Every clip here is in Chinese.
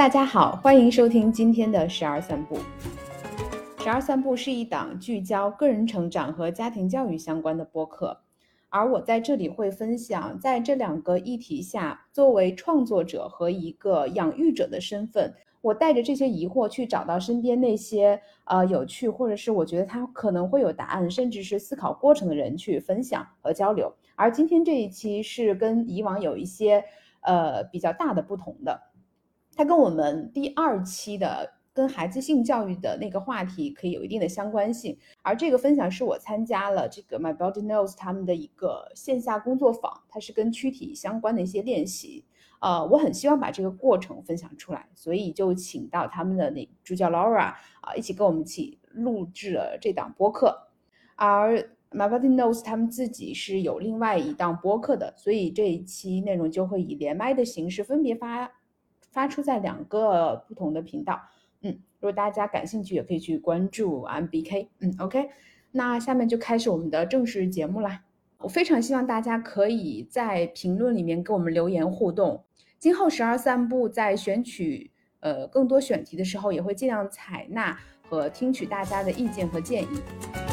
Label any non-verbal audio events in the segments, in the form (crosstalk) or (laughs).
大家好，欢迎收听今天的十二散步。十二散步是一档聚焦个人成长和家庭教育相关的播客，而我在这里会分享在这两个议题下，作为创作者和一个养育者的身份，我带着这些疑惑去找到身边那些呃有趣或者是我觉得他可能会有答案，甚至是思考过程的人去分享和交流。而今天这一期是跟以往有一些呃比较大的不同的。它跟我们第二期的跟孩子性教育的那个话题可以有一定的相关性，而这个分享是我参加了这个 My Body Knows 他们的一个线下工作坊，它是跟躯体相关的一些练习，呃，我很希望把这个过程分享出来，所以就请到他们的那主教 Laura 啊，一起跟我们一起录制了这档播客，而 My Body Knows 他们自己是有另外一档播客的，所以这一期内容就会以连麦的形式分别发。发出在两个不同的频道，嗯，如果大家感兴趣，也可以去关注 MBK，嗯，OK，那下面就开始我们的正式节目啦。我非常希望大家可以在评论里面给我们留言互动。今后十二散步在选取呃更多选题的时候，也会尽量采纳和听取大家的意见和建议。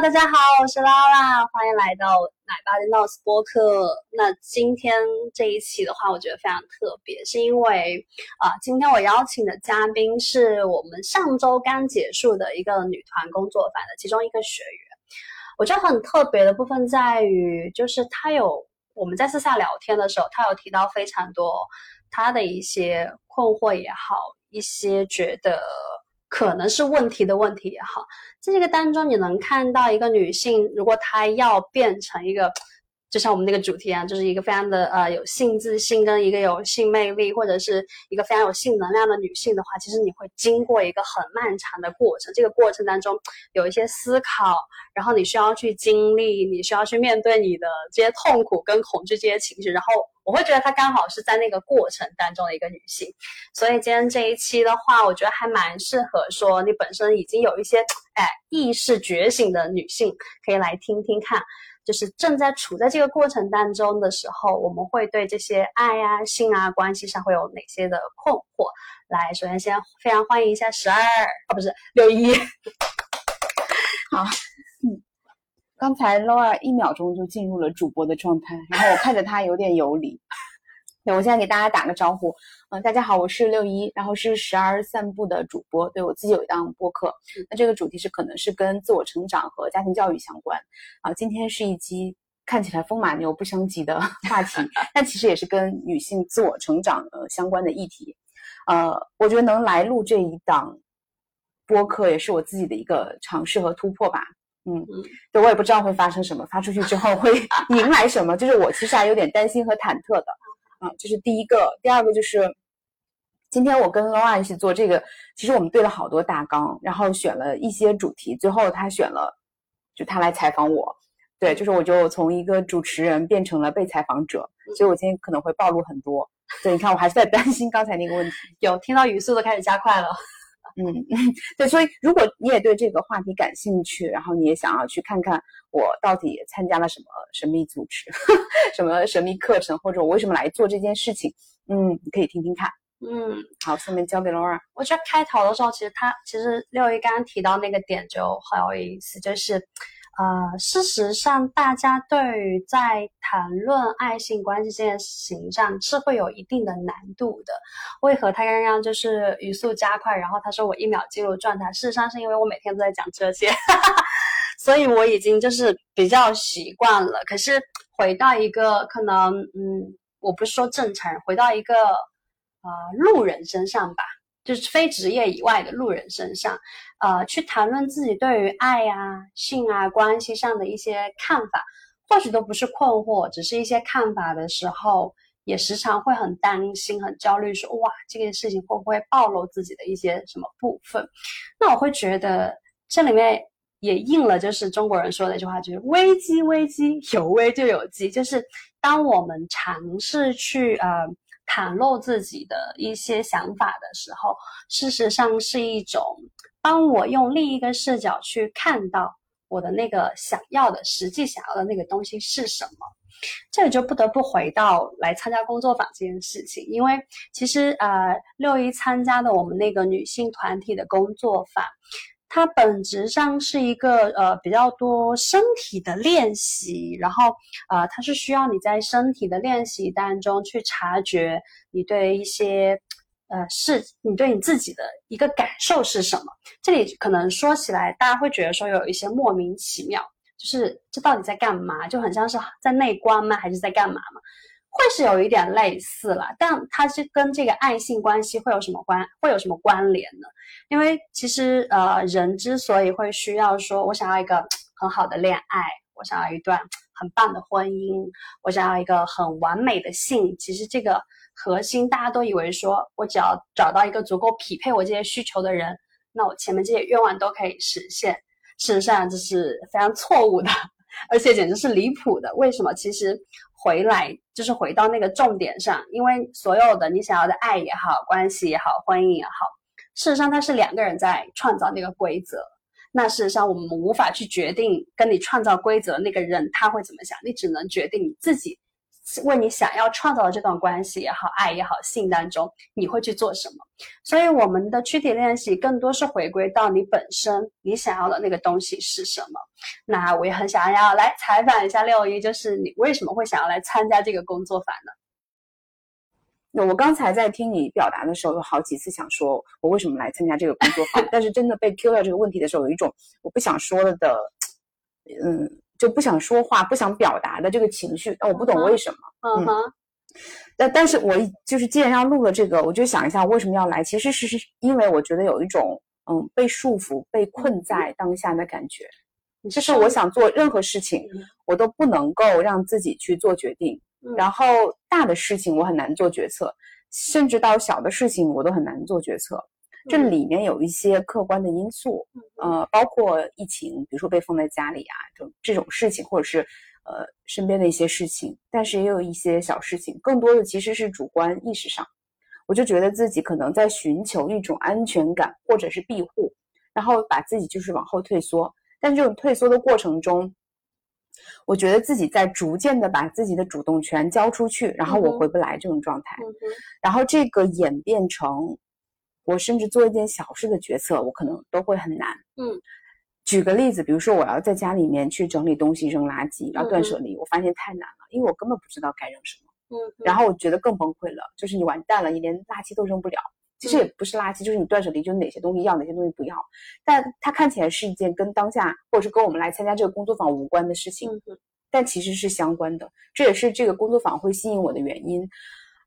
大家好，我是拉拉，欢迎来到奶爸的 Nose 播客。那今天这一期的话，我觉得非常特别，是因为啊，今天我邀请的嘉宾是我们上周刚结束的一个女团工作坊的其中一个学员。我觉得很特别的部分在于，就是他有我们在私下聊天的时候，他有提到非常多他的一些困惑也好，一些觉得。可能是问题的问题也好，在这个当中你能看到一个女性，如果她要变成一个，就像我们那个主题啊，就是一个非常的呃有性自信跟一个有性魅力，或者是一个非常有性能量的女性的话，其实你会经过一个很漫长的过程，这个过程当中有一些思考，然后你需要去经历，你需要去面对你的这些痛苦跟恐惧这些情绪，然后。我会觉得她刚好是在那个过程当中的一个女性，所以今天这一期的话，我觉得还蛮适合说你本身已经有一些哎意识觉醒的女性可以来听听看，就是正在处在这个过程当中的时候，我们会对这些爱啊、性啊关系上会有哪些的困惑？来，首先先非常欢迎一下十二啊，不是六一，好。刚才 Laura 一秒钟就进入了主播的状态，然后我看着他有点游离。对，我现在给大家打个招呼，嗯，大家好，我是六一，然后是时而散步的主播，对我自己有一档播客。那这个主题是可能是跟自我成长和家庭教育相关啊。今天是一期看起来风马牛不相及的 (laughs) 话题，但其实也是跟女性自我成长呃相关的议题。呃，我觉得能来录这一档播客，也是我自己的一个尝试和突破吧。嗯嗯，对我也不知道会发生什么，发出去之后会 (laughs) 迎来什么，就是我其实还有点担心和忐忑的。啊，这是第一个，第二个就是今天我跟 Laura 一起做这个，其实我们对了好多大纲，然后选了一些主题，最后他选了，就他来采访我。对，就是我就从一个主持人变成了被采访者，所以我今天可能会暴露很多。对，你看我还是在担心刚才那个问题，有听到语速都开始加快了。嗯，对，所以如果你也对这个话题感兴趣，然后你也想要去看看我到底参加了什么神秘组织、(laughs) 什么神秘课程，或者我为什么来做这件事情，嗯，你可以听听看。嗯，好，下面交给 Laura。我觉得开头的时候，其实他其实六一刚刚提到那个点就很有意思，就是。呃，事实上，大家对于在谈论爱性关系这件事情上是会有一定的难度的。为何他刚刚就是语速加快，然后他说我一秒进入状态？事实上是因为我每天都在讲这些，(laughs) 所以我已经就是比较习惯了。可是回到一个可能，嗯，我不是说正常人，回到一个呃路人身上吧。就是非职业以外的路人身上，呃，去谈论自己对于爱啊、性啊关系上的一些看法，或许都不是困惑，只是一些看法的时候，也时常会很担心、很焦虑，说哇，这件事情会不会暴露自己的一些什么部分？那我会觉得这里面也应了，就是中国人说的一句话，就是危机危机有危就有机，就是当我们尝试去呃。袒露自己的一些想法的时候，事实上是一种帮我用另一个视角去看到我的那个想要的实际想要的那个东西是什么？这里就不得不回到来参加工作坊这件事情，因为其实呃六一参加的我们那个女性团体的工作坊。它本质上是一个呃比较多身体的练习，然后呃它是需要你在身体的练习当中去察觉你对一些呃是你对你自己的一个感受是什么。这里可能说起来大家会觉得说有一些莫名其妙，就是这到底在干嘛？就很像是在内观吗？还是在干嘛吗？会是有一点类似了，但它是跟这个爱性关系会有什么关会有什么关联呢？因为其实呃，人之所以会需要说，我想要一个很好的恋爱，我想要一段很棒的婚姻，我想要一个很完美的性，其实这个核心大家都以为说我只要找到一个足够匹配我这些需求的人，那我前面这些愿望都可以实现。事实上这是非常错误的，(laughs) 而且简直是离谱的。为什么？其实。回来就是回到那个重点上，因为所有的你想要的爱也好，关系也好，婚姻也好，事实上它是两个人在创造那个规则。那事实上我们无法去决定跟你创造规则那个人他会怎么想，你只能决定你自己。为你想要创造的这段关系也好，爱也好，性当中，你会去做什么？所以我们的躯体练习更多是回归到你本身，你想要的那个东西是什么？那我也很想要来采访一下六一，就是你为什么会想要来参加这个工作坊呢？那我刚才在听你表达的时候，有好几次想说我为什么来参加这个工作坊，(laughs) 但是真的被 Q 到这个问题的时候，有一种我不想说了的，嗯。就不想说话、不想表达的这个情绪，但我不懂为什么。嗯哼。但但是我就是既然要录了这个，我就想一下为什么要来。其实是是因为我觉得有一种嗯被束缚、被困在当下的感觉。就是我想做任何事情，我都不能够让自己去做决定。然后大的事情我很难做决策，甚至到小的事情我都很难做决策。这里面有一些客观的因素，呃，包括疫情，比如说被封在家里啊，这这种事情，或者是呃身边的一些事情，但是也有一些小事情，更多的其实是主观意识上，我就觉得自己可能在寻求一种安全感或者是庇护，然后把自己就是往后退缩，但这种退缩的过程中，我觉得自己在逐渐的把自己的主动权交出去，然后我回不来这种状态，然后这个演变成。我甚至做一件小事的决策，我可能都会很难。嗯，举个例子，比如说我要在家里面去整理东西、扔垃圾，然后断舍离，我发现太难了，因为我根本不知道该扔什么。嗯，然后我觉得更崩溃了，就是你完蛋了，你连垃圾都扔不了。其实也不是垃圾，就是你断舍离，就是哪些东西要，哪些东西不要。但它看起来是一件跟当下或者是跟我们来参加这个工作坊无关的事情，但其实是相关的。这也是这个工作坊会吸引我的原因。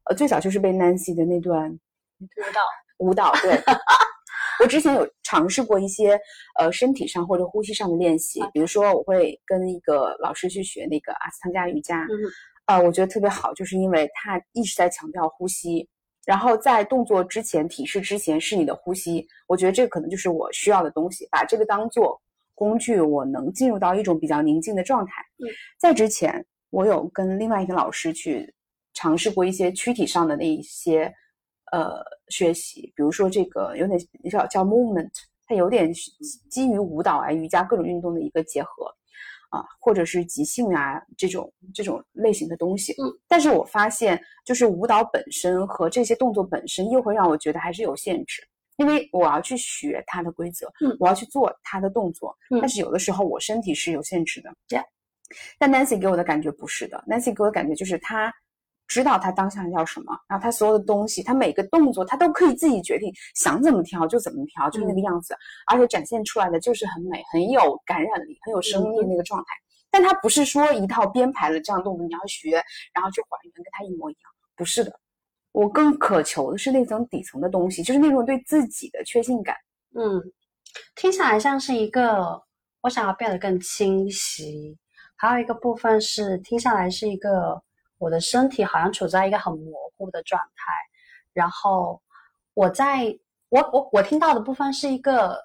呃，最早就是被 Nancy 的那段舞蹈。舞蹈对，(laughs) 我之前有尝试过一些呃身体上或者呼吸上的练习，比如说我会跟一个老师去学那个阿斯汤加瑜伽，呃，我觉得特别好，就是因为他一直在强调呼吸，然后在动作之前体式之前是你的呼吸，我觉得这个可能就是我需要的东西，把这个当做工具，我能进入到一种比较宁静的状态。在之前，我有跟另外一个老师去尝试过一些躯体上的那一些。呃，学习，比如说这个有点叫叫 movement，它有点基于舞蹈啊、瑜伽各种运动的一个结合啊，或者是即兴啊这种这种类型的东西。嗯，但是我发现，就是舞蹈本身和这些动作本身，又会让我觉得还是有限制，因为我要去学它的规则，嗯，我要去做它的动作，嗯，但是有的时候我身体是有限制的，这样。但 Nancy 给我的感觉不是的，Nancy 给我的感觉就是他。知道他当下要什么，然后他所有的东西，他每个动作他都可以自己决定，想怎么调就怎么调，就是那个样子，而且展现出来的就是很美，很有感染力，很有生命力那个状态。但他不是说一套编排的这样动作你要学，然后去还原跟他一模一样，不是的。我更渴求的是那层底层的东西，就是那种对自己的确信感。嗯，听起来像是一个我想要变得更清晰，还有一个部分是听下来是一个。我的身体好像处在一个很模糊的状态，然后我在我我我听到的部分是一个，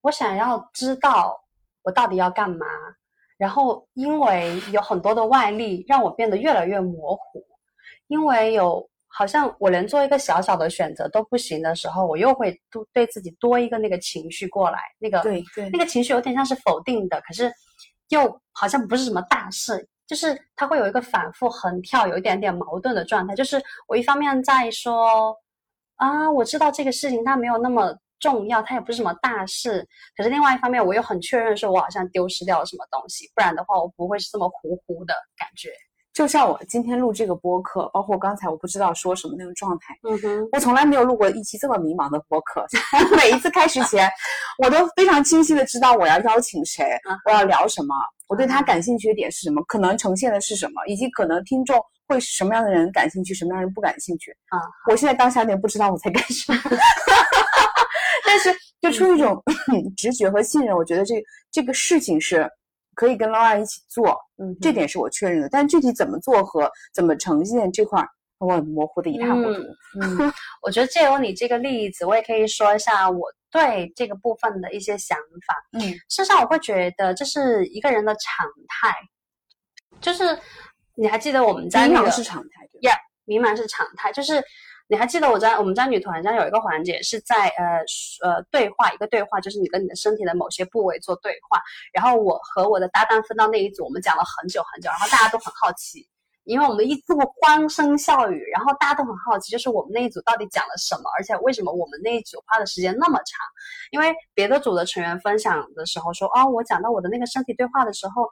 我想要知道我到底要干嘛，然后因为有很多的外力让我变得越来越模糊，因为有好像我连做一个小小的选择都不行的时候，我又会多对自己多一个那个情绪过来，那个对对。那个情绪有点像是否定的，可是又好像不是什么大事，就是它会有一个反复横跳，有一点点矛盾的状态。就是我一方面在说啊，我知道这个事情它没有那么重要，它也不是什么大事，可是另外一方面我又很确认说，我好像丢失掉了什么东西，不然的话我不会是这么糊糊的感觉。就像我今天录这个播客，包括刚才我不知道说什么那种状态，嗯哼，我从来没有录过一期这么迷茫的播客。(laughs) 每一次开始前，我都非常清晰的知道我要邀请谁，我要聊什么，我对他感兴趣的点是什么，可能呈现的是什么，以及可能听众会是什么样的人感兴趣，什么样的人不感兴趣。啊，我现在当下有点不知道我在干什么，(laughs) 但是就出于一种 (clears throat) 直觉和信任，我觉得这这个事情是。可以跟 Laura 一起做，嗯，这点是我确认的。但具体怎么做和怎么呈现这块，我很模糊的一塌糊涂。嗯，我觉得借由你这个例子，我也可以说一下我对这个部分的一些想法。嗯，事实上我会觉得这是一个人的常态，就是你还记得我们在那个是常态，对，Yeah，迷茫是常态，就是。你还记得我在我们在女团上有一个环节是在呃呃对话一个对话，就是你跟你的身体的某些部位做对话，然后我和我的搭档分到那一组，我们讲了很久很久，然后大家都很好奇。因为我们一度欢声笑语，然后大家都很好奇，就是我们那一组到底讲了什么，而且为什么我们那一组花的时间那么长？因为别的组的成员分享的时候说，哦，我讲到我的那个身体对话的时候，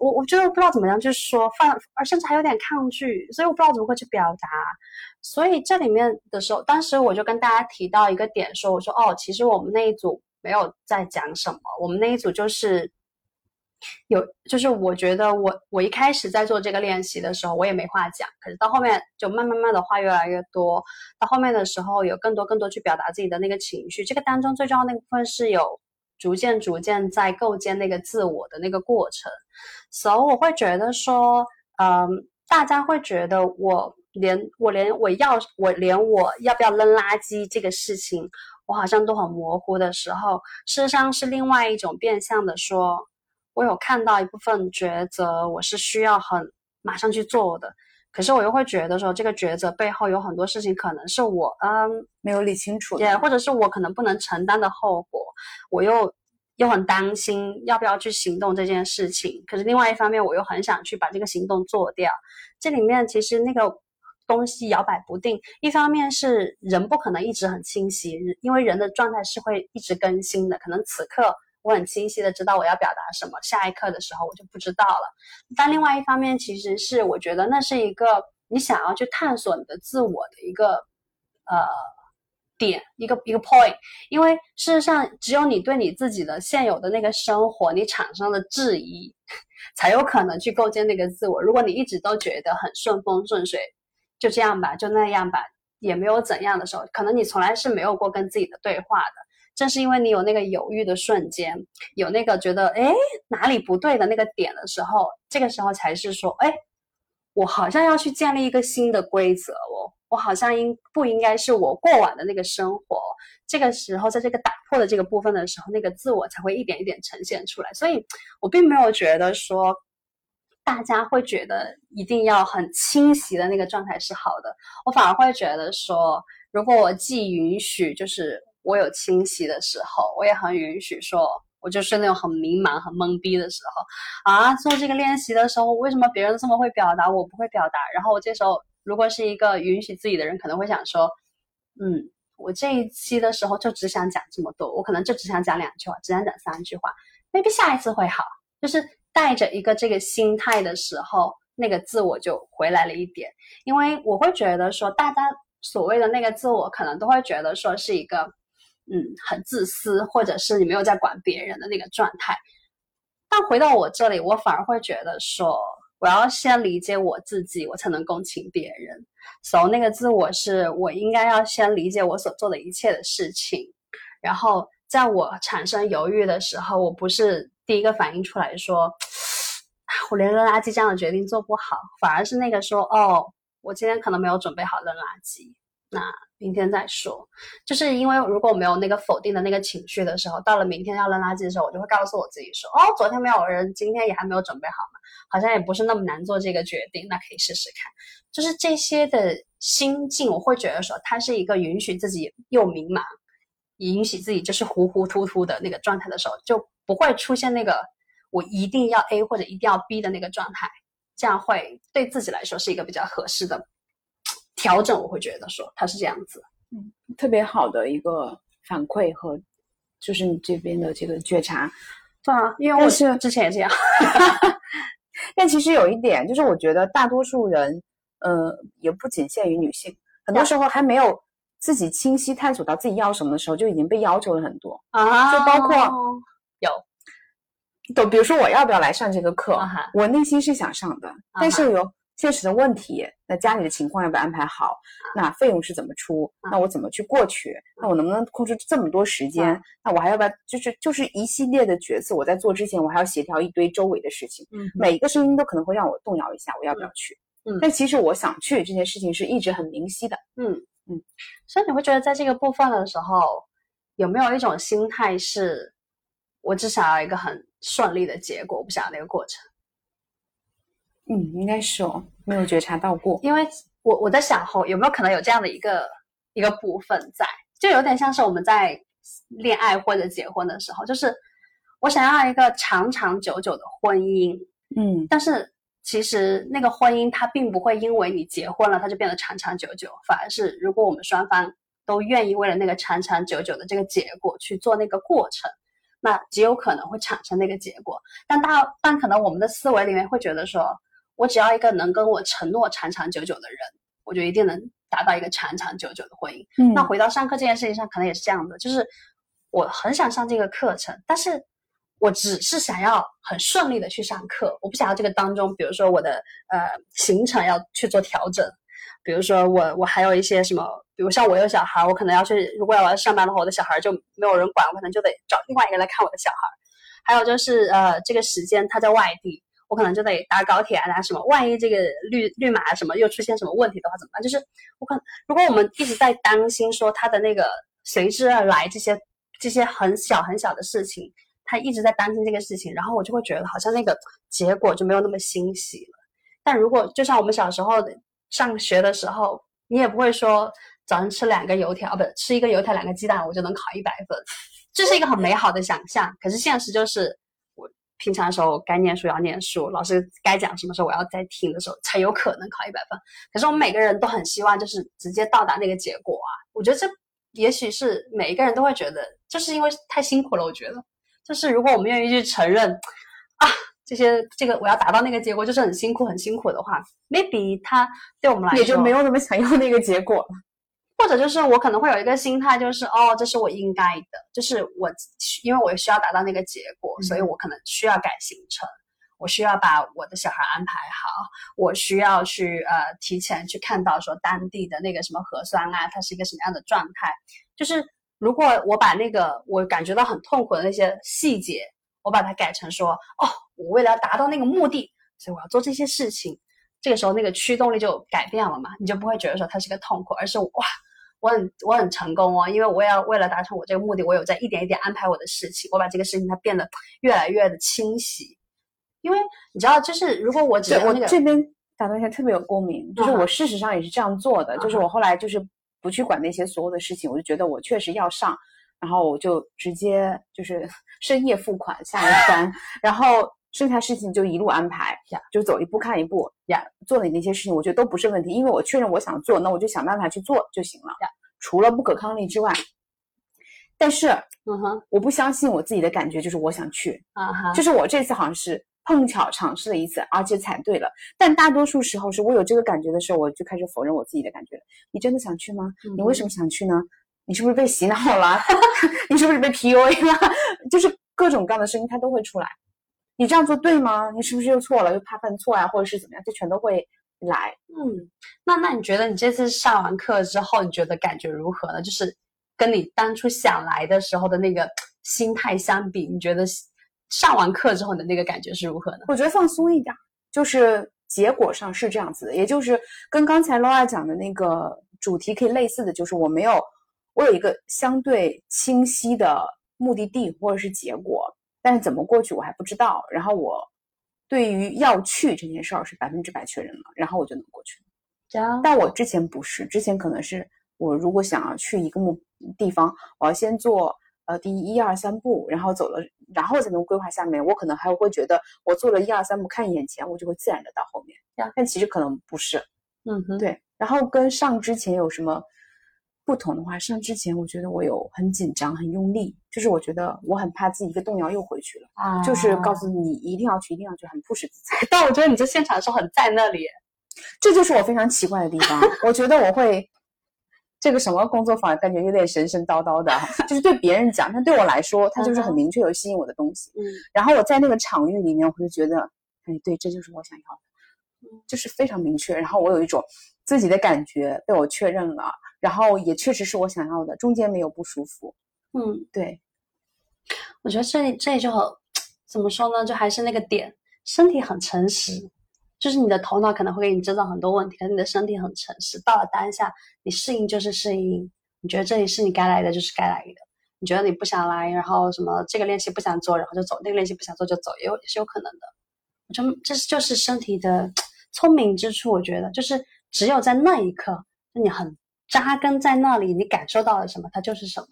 我我觉得不知道怎么样，就是说放，而甚至还有点抗拒，所以我不知道怎么会去表达。所以这里面的时候，当时我就跟大家提到一个点，说我说，哦，其实我们那一组没有在讲什么，我们那一组就是。有，就是我觉得我我一开始在做这个练习的时候，我也没话讲，可是到后面就慢慢慢的话越来越多，到后面的时候有更多更多去表达自己的那个情绪。这个当中最重要那部分是有逐渐逐渐在构建那个自我的那个过程，所以我会觉得说，嗯，大家会觉得我连我连我要我连我要不要扔垃圾这个事情，我好像都很模糊的时候，事实上是另外一种变相的说。我有看到一部分抉择，我是需要很马上去做的，可是我又会觉得说，这个抉择背后有很多事情，可能是我嗯没有理清楚，也或者是我可能不能承担的后果，我又又很担心要不要去行动这件事情。可是另外一方面，我又很想去把这个行动做掉。这里面其实那个东西摇摆不定，一方面是人不可能一直很清晰，因为人的状态是会一直更新的，可能此刻。我很清晰的知道我要表达什么，下一刻的时候我就不知道了。但另外一方面，其实是我觉得那是一个你想要去探索你的自我的一个呃点，一个一个 point。因为事实上，只有你对你自己的现有的那个生活，你产生了质疑，(laughs) 才有可能去构建那个自我。如果你一直都觉得很顺风顺水，就这样吧，就那样吧，也没有怎样的时候，可能你从来是没有过跟自己的对话的。正是因为你有那个犹豫的瞬间，有那个觉得哎哪里不对的那个点的时候，这个时候才是说哎，我好像要去建立一个新的规则哦，我好像应不应该是我过往的那个生活？这个时候，在这个打破的这个部分的时候，那个自我才会一点一点呈现出来。所以我并没有觉得说大家会觉得一定要很清晰的那个状态是好的，我反而会觉得说，如果我既允许就是。我有清晰的时候，我也很允许说，我就是那种很迷茫、很懵逼的时候啊。做这个练习的时候，为什么别人这么会表达，我不会表达？然后我这时候如果是一个允许自己的人，可能会想说，嗯，我这一期的时候就只想讲这么多，我可能就只想讲两句话，只想讲三句话，maybe 下一次会好。就是带着一个这个心态的时候，那个自我就回来了一点。因为我会觉得说，大家所谓的那个自我，可能都会觉得说是一个。嗯，很自私，或者是你没有在管别人的那个状态。但回到我这里，我反而会觉得说，我要先理解我自己，我才能共情别人。所以那个自我是我应该要先理解我所做的一切的事情，然后在我产生犹豫的时候，我不是第一个反应出来说，(sighs) 我连扔垃圾这样的决定做不好，反而是那个说，哦，我今天可能没有准备好扔垃圾。那明天再说，就是因为如果没有那个否定的那个情绪的时候，到了明天要扔垃圾的时候，我就会告诉我自己说：“哦，昨天没有人，今天也还没有准备好嘛，好像也不是那么难做这个决定，那可以试试看。”就是这些的心境，我会觉得说，它是一个允许自己又迷茫，允许自己就是糊糊涂涂的那个状态的时候，就不会出现那个我一定要 A 或者一定要 B 的那个状态，这样会对自己来说是一个比较合适的调整。我会觉得说他是这样子，嗯，特别好的一个反馈和就是你这边的这个觉察，对啊，因为我是之前也这样。(laughs) (laughs) 但其实有一点，就是我觉得大多数人，呃，也不仅限于女性，很多时候还没有自己清晰探索到自己要什么的时候，就已经被要求了很多啊。就包括有，都比如说我要不要来上这个课，我内心是想上的，但是有。现实的问题，那家里的情况要不要安排好？那费用是怎么出？那我怎么去过去？那我能不能控制这么多时间？那我还要不要就是就是一系列的决策？我在做之前，我还要协调一堆周围的事情。嗯，每一个声音都可能会让我动摇一下，我要不要去？嗯，但其实我想去这件事情是一直很明晰的。嗯嗯，所以你会觉得在这个部分的时候，有没有一种心态是，我只想要一个很顺利的结果，我不想要那个过程？嗯，应该是哦，没有觉察到过。因为我我在想后有没有可能有这样的一个一个部分在，就有点像是我们在恋爱或者结婚的时候，就是我想要一个长长久久的婚姻，嗯，但是其实那个婚姻它并不会因为你结婚了它就变得长长久久，反而是如果我们双方都愿意为了那个长长久久的这个结果去做那个过程，那极有可能会产生那个结果。但大但可能我们的思维里面会觉得说。我只要一个能跟我承诺长长久久的人，我就一定能达到一个长长久久的婚姻。嗯，那回到上课这件事情上，可能也是这样的，就是我很想上这个课程，但是我只是想要很顺利的去上课，我不想要这个当中，比如说我的呃行程要去做调整，比如说我我还有一些什么，比如像我有小孩，我可能要去，如果我要上班的话，我的小孩就没有人管，我可能就得找另外一个人来看我的小孩。还有就是呃这个时间他在外地。我可能就得搭高铁啊，搭什么？万一这个绿绿码什么又出现什么问题的话怎么办？就是我可能，如果我们一直在担心说他的那个随之而来这些这些很小很小的事情，他一直在担心这个事情，然后我就会觉得好像那个结果就没有那么欣喜了。但如果就像我们小时候上学的时候，你也不会说早上吃两个油条，不吃一个油条两个鸡蛋，我就能考一百分，这是一个很美好的想象。可是现实就是。平常的时候该念书要念书，老师该讲什么时候我要在听的时候才有可能考一百分。可是我们每个人都很希望就是直接到达那个结果啊！我觉得这也许是每一个人都会觉得，就是因为太辛苦了。我觉得，就是如果我们愿意去承认啊，这些这个我要达到那个结果就是很辛苦很辛苦的话，maybe 他对我们来说也就没有那么想要那个结果了。或者就是我可能会有一个心态，就是哦，这是我应该的，就是我因为我需要达到那个结果，所以我可能需要改行程，我需要把我的小孩安排好，我需要去呃提前去看到说当地的那个什么核酸啊，它是一个什么样的状态。就是如果我把那个我感觉到很痛苦的那些细节，我把它改成说哦，我为了要达到那个目的，所以我要做这些事情，这个时候那个驱动力就改变了嘛，你就不会觉得说它是个痛苦，而是哇。我很我很成功哦，因为我要为了达成我这个目的，我有在一点一点安排我的事情，我把这个事情它变得越来越的清晰。因为你知道，就是如果我只我这边打断一下，特别有共鸣，就是我事实上也是这样做的，就是我后来就是不去管那些所有的事情，我就觉得我确实要上，然后我就直接就是 (laughs) 深夜付款下了单，(laughs) 然后。剩下事情就一路安排呀，就走一步看一步呀。做你那些事情，我觉得都不是问题，因为我确认我想做，那我就想办法去做就行了呀。除了不可抗力之外，但是，嗯哼，我不相信我自己的感觉，就是我想去啊哈。就是我这次好像是碰巧尝试了一次，而且踩对了。但大多数时候是我有这个感觉的时候，我就开始否认我自己的感觉了。你真的想去吗？你为什么想去呢？你是不是被洗脑了？(laughs) 你是不是被 PUA 了？(laughs) 就是各种各样的声音，它都会出来。你这样做对吗？你是不是又错了？又怕犯错呀，或者是怎么样？就全都会来。嗯，那那你觉得你这次上完课之后，你觉得感觉如何呢？就是跟你当初想来的时候的那个心态相比，你觉得上完课之后你的那个感觉是如何呢？我觉得放松一点，就是结果上是这样子的，也就是跟刚才 Laura 讲的那个主题可以类似的，就是我没有，我有一个相对清晰的目的地或者是结果。但是怎么过去我还不知道，然后我对于要去这件事儿是百分之百确认了，然后我就能过去。但我之前不是，之前可能是我如果想要去一个目地方，我要先做呃第一二三步，然后走了，然后才能规划下面。我可能还会觉得我做了一二三步，看眼前，我就会自然的到后面。但其实可能不是。嗯哼，对。然后跟上之前有什么不同的话？上之前我觉得我有很紧张、很用力，就是我觉得我很怕自己一个动摇又回去了。啊，就是告诉你一定要去，一定要去，很不实在。但我觉得你在现场的时候很在那里，这就是我非常奇怪的地方。(laughs) 我觉得我会这个什么工作坊，感觉有点神神叨叨的，就是对别人讲，但对我来说，它就是很明确有吸引我的东西。嗯，然后我在那个场域里面，我就觉得，哎，对，这就是我想要的，就是非常明确。然后我有一种。自己的感觉被我确认了，然后也确实是我想要的，中间没有不舒服。嗯，对，我觉得这这就怎么说呢？就还是那个点，身体很诚实，就是你的头脑可能会给你制造很多问题，可是你的身体很诚实。到了当下，你适应就是适应，你觉得这里是你该来的就是该来的，你觉得你不想来，然后什么这个练习不想做，然后就走；那个练习不想做就走，也有也是有可能的。我觉得这就是身体的聪明之处，我觉得就是。只有在那一刻，你很扎根在那里，你感受到了什么，它就是什么。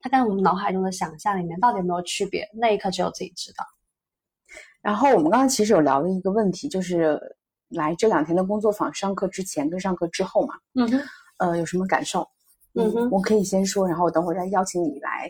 它跟我们脑海中的想象里面到底有没有区别？那一刻只有自己知道。然后我们刚刚其实有聊了一个问题，就是来这两天的工作坊，上课之前跟上课之后嘛，嗯哼，呃，有什么感受？嗯哼，我可以先说，然后我等会儿再邀请你来，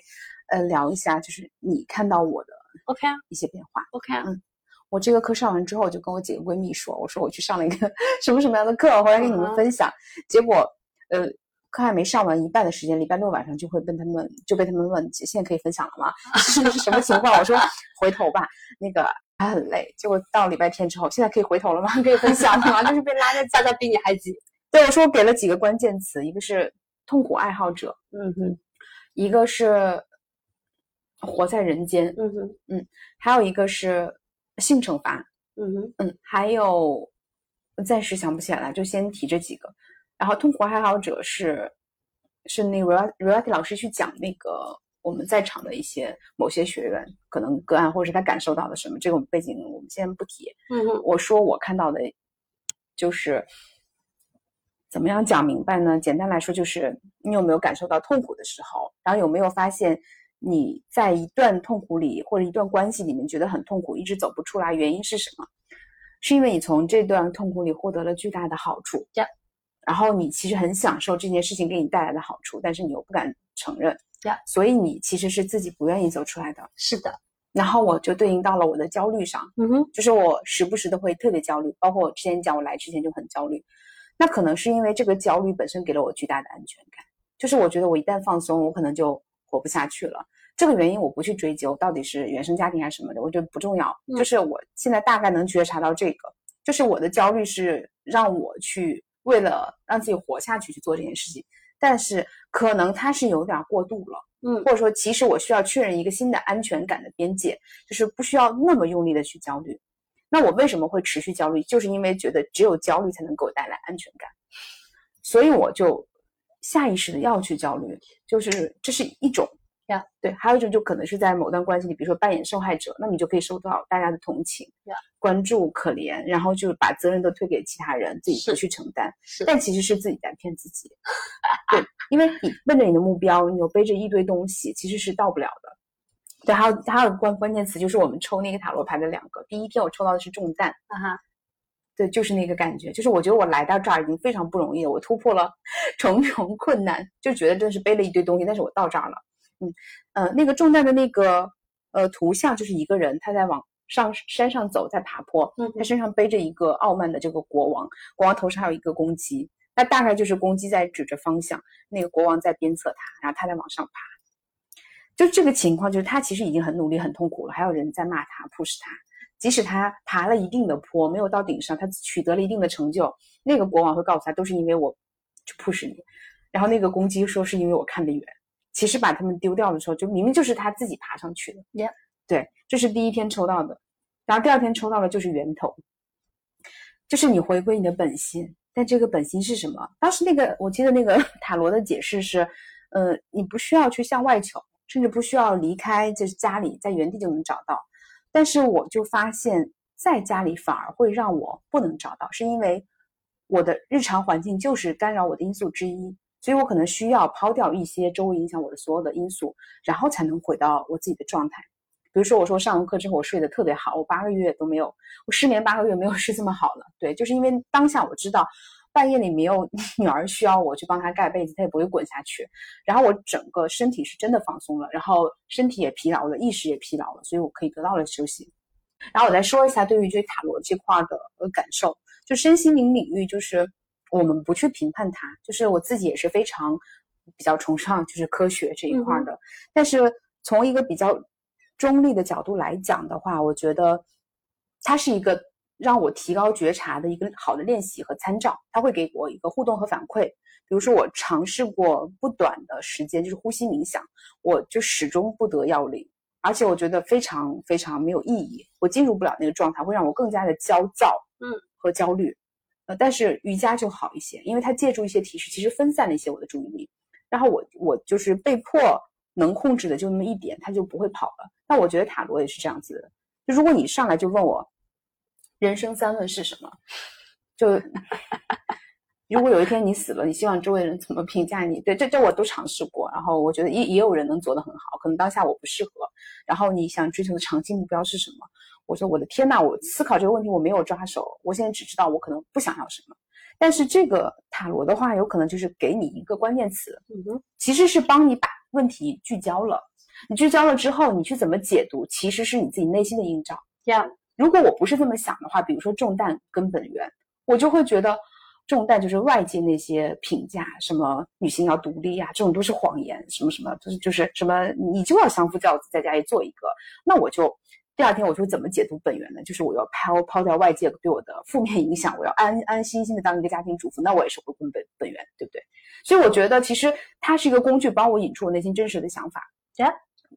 呃，聊一下，就是你看到我的 OK 啊一些变化，OK 啊，嗯。我这个课上完之后，我就跟我几个闺蜜说：“我说我去上了一个 (laughs) 什么什么样的课，回来跟你们分享。”结果，呃，课还没上完一半的时间，礼拜六晚上就会被他们就被他们问：“现在可以分享了吗？(laughs) 是是什么情况？”我说：(laughs) “回头吧，那个还很累。”结果到礼拜天之后，现在可以回头了吗？可以分享了吗？就是被拉在大家比你还急。对，我说我给了几个关键词，一个是痛苦爱好者，嗯哼，一个是活在人间，嗯哼，嗯，还有一个是。性惩罚，嗯哼，嗯，还有暂时想不起来了，就先提这几个。然后痛苦爱好者是是那 Roy Roy 老师去讲那个我们在场的一些某些学员可能个案，或者是他感受到的什么，这个背景我们先不提。嗯哼，我说我看到的就是怎么样讲明白呢？简单来说就是你有没有感受到痛苦的时候，然后有没有发现？你在一段痛苦里或者一段关系里面觉得很痛苦，一直走不出来，原因是什么？是因为你从这段痛苦里获得了巨大的好处，然后你其实很享受这件事情给你带来的好处，但是你又不敢承认，所以你其实是自己不愿意走出来的。是的，然后我就对应到了我的焦虑上，嗯哼，就是我时不时的会特别焦虑，包括我之前讲我来之前就很焦虑，那可能是因为这个焦虑本身给了我巨大的安全感，就是我觉得我一旦放松，我可能就。活不下去了，这个原因我不去追究，到底是原生家庭还是什么的，我觉得不重要。就是我现在大概能觉察到这个，就是我的焦虑是让我去为了让自己活下去去做这件事情，但是可能它是有点过度了，嗯，或者说其实我需要确认一个新的安全感的边界，就是不需要那么用力的去焦虑。那我为什么会持续焦虑？就是因为觉得只有焦虑才能给我带来安全感，所以我就。下意识的要去焦虑，就是这是一种。呀，对，还有一种就可能是在某段关系里，比如说扮演受害者，那你就可以收到大家的同情、关注、可怜，然后就把责任都推给其他人，自己不去承担，但其实是自己在骗自己。对，因为你奔着你的目标，你又背着一堆东西，其实是到不了的。对，还有还有关关键词就是我们抽那个塔罗牌的两个，第一天我抽到的是重担，啊哈。对，就是那个感觉，就是我觉得我来到这儿已经非常不容易了，我突破了 (laughs) 重重困难，就觉得真是背了一堆东西，但是我到这儿了。嗯，呃，那个重担的那个呃图像就是一个人，他在往上山上走，在爬坡，嗯，他身上背着一个傲慢的这个国王，国王头上还有一个公鸡，那大概就是公鸡在指着方向，那个国王在鞭策他，然后他在往上爬。就这个情况，就是他其实已经很努力、很痛苦了，还有人在骂他、push 他。即使他爬了一定的坡，没有到顶上，他取得了一定的成就，那个国王会告诉他，都是因为我去 push 你。然后那个公鸡说是因为我看得远。其实把他们丢掉的时候，就明明就是他自己爬上去的。对，这是第一天抽到的，然后第二天抽到的就是源头，就是你回归你的本心。但这个本心是什么？当时那个我记得那个 (laughs) 塔罗的解释是，呃，你不需要去向外求，甚至不需要离开，就是家里，在原地就能找到。但是我就发现，在家里反而会让我不能找到，是因为我的日常环境就是干扰我的因素之一，所以我可能需要抛掉一些周围影响我的所有的因素，然后才能回到我自己的状态。比如说，我说上完课之后我睡得特别好，我八个月都没有，我失眠八个月没有 (laughs) 睡这么好了。对，就是因为当下我知道半夜里没有 (laughs) 女儿需要我去帮她盖被子，她也不会滚下去。然后我整个身体是真的放松了，然后身体也疲劳了，意识也疲劳了，所以我可以得到了休息。然后我再说一下对于这塔罗这块的呃感受，就身心灵领域，就是我们不去评判它，就是我自己也是非常比较崇尚就是科学这一块的，但是从一个比较中立的角度来讲的话，我觉得它是一个让我提高觉察的一个好的练习和参照，它会给我一个互动和反馈。比如说我尝试过不短的时间就是呼吸冥想，我就始终不得要领。而且我觉得非常非常没有意义，我进入不了那个状态，会让我更加的焦躁，嗯，和焦虑。呃，但是瑜伽就好一些，因为它借助一些提示，其实分散了一些我的注意力。然后我我就是被迫能控制的就那么一点，它就不会跑了。那我觉得塔罗也是这样子的，就如果你上来就问我人生三问是什么，就。如果有一天你死了，你希望周围人怎么评价你？对，这这我都尝试过，然后我觉得也也有人能做得很好，可能当下我不适合。然后你想追求的长期目标是什么？我说我的天呐，我思考这个问题我没有抓手，我现在只知道我可能不想要什么。但是这个塔罗的话，有可能就是给你一个关键词，其实是帮你把问题聚焦了。你聚焦了之后，你去怎么解读，其实是你自己内心的映照。这样，如果我不是这么想的话，比如说重担跟本源，我就会觉得。重担就是外界那些评价，什么女性要独立呀，这种都是谎言，什么什么，就是就是什么，你就要相夫教子，在家里做一个。那我就第二天我就怎么解读本源呢？就是我要抛抛掉外界对我的负面影响，我要安安心心的当一个家庭主妇，那我也是回归本本源，对不对？所以我觉得其实它是一个工具，帮我引出我内心真实的想法。呀，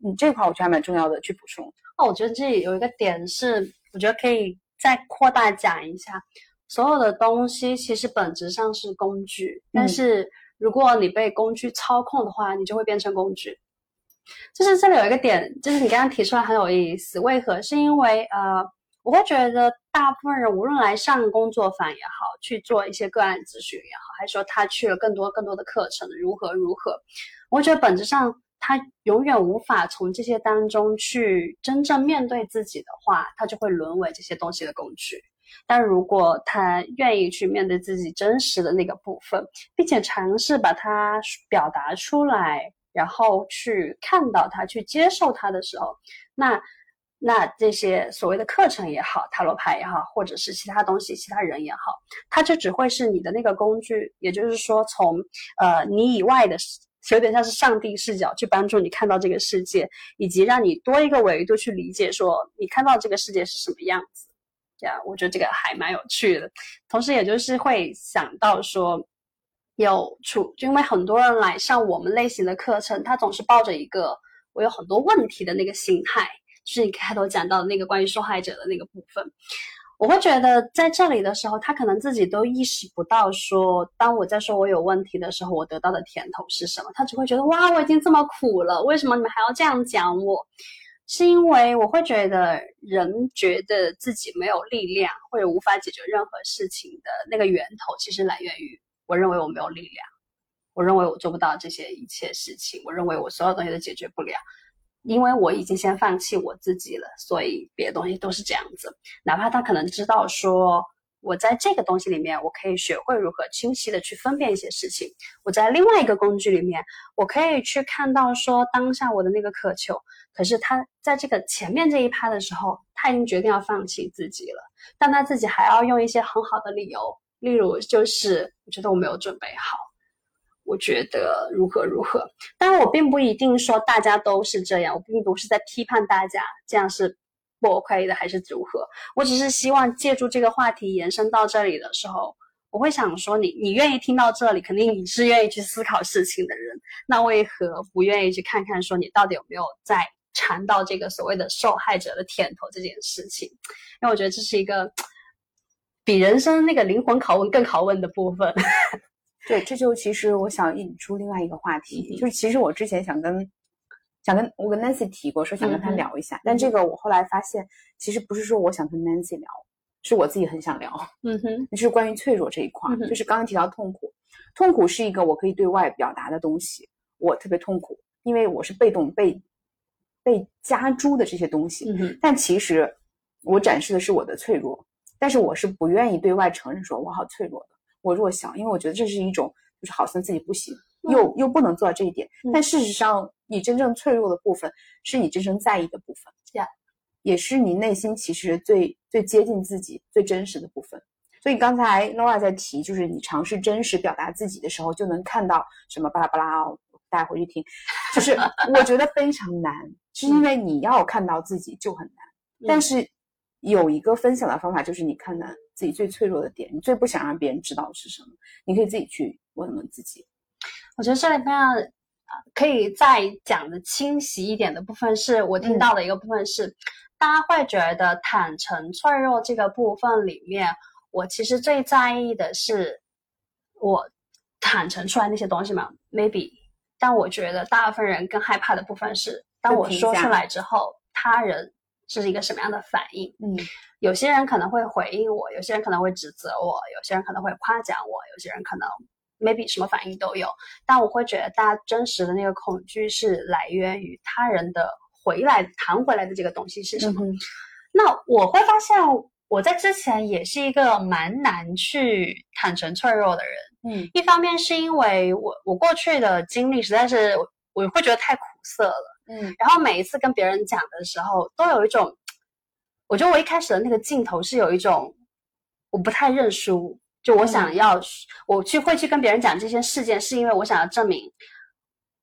你这块我觉得还蛮重要的，去补充。哦，我觉得这里有一个点是，我觉得可以再扩大讲一下。所有的东西其实本质上是工具，但是如果你被工具操控的话，你就会变成工具。就是这里有一个点，就是你刚刚提出来很有意思，为何？是因为呃，我会觉得大部分人无论来上工作坊也好，去做一些个案咨询也好，还是说他去了更多更多的课程，如何如何，我觉得本质上他永远无法从这些当中去真正面对自己的话，他就会沦为这些东西的工具。但如果他愿意去面对自己真实的那个部分，并且尝试把它表达出来，然后去看到它、去接受它的时候，那那这些所谓的课程也好、塔罗牌也好，或者是其他东西、其他人也好，它就只会是你的那个工具。也就是说，从呃你以外的，有点像是上帝视角去帮助你看到这个世界，以及让你多一个维度去理解，说你看到这个世界是什么样子。呀，我觉得这个还蛮有趣的，同时也就是会想到说，有处，因为很多人来上我们类型的课程，他总是抱着一个我有很多问题的那个心态，就是你开头讲到的那个关于受害者的那个部分，我会觉得在这里的时候，他可能自己都意识不到说，当我在说我有问题的时候，我得到的甜头是什么，他只会觉得哇，我已经这么苦了，为什么你们还要这样讲我？是因为我会觉得人觉得自己没有力量或者无法解决任何事情的那个源头，其实来源于我认为我没有力量，我认为我做不到这些一切事情，我认为我所有东西都解决不了，因为我已经先放弃我自己了，所以别的东西都是这样子。哪怕他可能知道说我在这个东西里面，我可以学会如何清晰的去分辨一些事情；我在另外一个工具里面，我可以去看到说当下我的那个渴求。可是他在这个前面这一趴的时候，他已经决定要放弃自己了，但他自己还要用一些很好的理由，例如就是我觉得我没有准备好，我觉得如何如何。当然，我并不一定说大家都是这样，我并不是在批判大家这样是不 OK 的还是如何。我只是希望借助这个话题延伸到这里的时候，我会想说，你你愿意听到这里，肯定你是愿意去思考事情的人，那为何不愿意去看看说你到底有没有在？尝到这个所谓的受害者的甜头这件事情，因为我觉得这是一个比人生那个灵魂拷问更拷问的部分。对，这就其实我想引出另外一个话题，就是其实我之前想跟想跟我跟 Nancy 提过，说想跟他聊一下，但这个我后来发现，其实不是说我想跟 Nancy 聊，是我自己很想聊，嗯哼，就是关于脆弱这一块，嗯就是刚刚提到痛苦，痛苦是一个我可以对外表达的东西，我特别痛苦，因为我是被动被被加诸的这些东西，嗯哼，但其实我展示的是我的脆弱，但是我是不愿意对外承认说我好脆弱的，我弱小，因为我觉得这是一种就是好像自己不行，又又不能做到这一点。嗯但事实上，你真正脆弱的部分是你真正在意的部分 Yeah 也是你内心其实最最接近自己、最真实的部分。所以刚才 Laura 在提，就是你尝试真实表达自己的时候，就能看到什么巴拉巴拉哦，大家回去听。就是我觉得非常难，是因为你要看到自己就很难。但是有一个分享的方法，就是你看到自己最脆弱的点，你最不想让别人知道的是什么，你可以自己去问问自己。我觉得这里面呃可以再讲的清晰一点的部分，是我听到的一个部分是，大家会觉得坦诚脆弱这个部分里面，我其实最在意的是我坦诚出来那些东西嘛，maybe，但我觉得大部分人更害怕的部分是，当我说出来之后，他人是一个什么样的反应？嗯有些人可能会回应我，有些人可能会指责我，有些人可能会夸奖我，有些人可能 maybe 什么反应都有。但我会觉得，大家真实的那个恐惧是来源于他人的回来弹回来的这个东西是什么。嗯那我会发现，我在之前也是一个蛮难去坦诚脆弱的人。嗯一方面是因为我我过去的经历实在是我我会觉得太苦涩了。嗯然后每一次跟别人讲的时候，都有一种，我觉得我一开始的那个镜头是有一种，我不太认输，就我想要，我去会去跟别人讲这些事件，是因为我想要证明，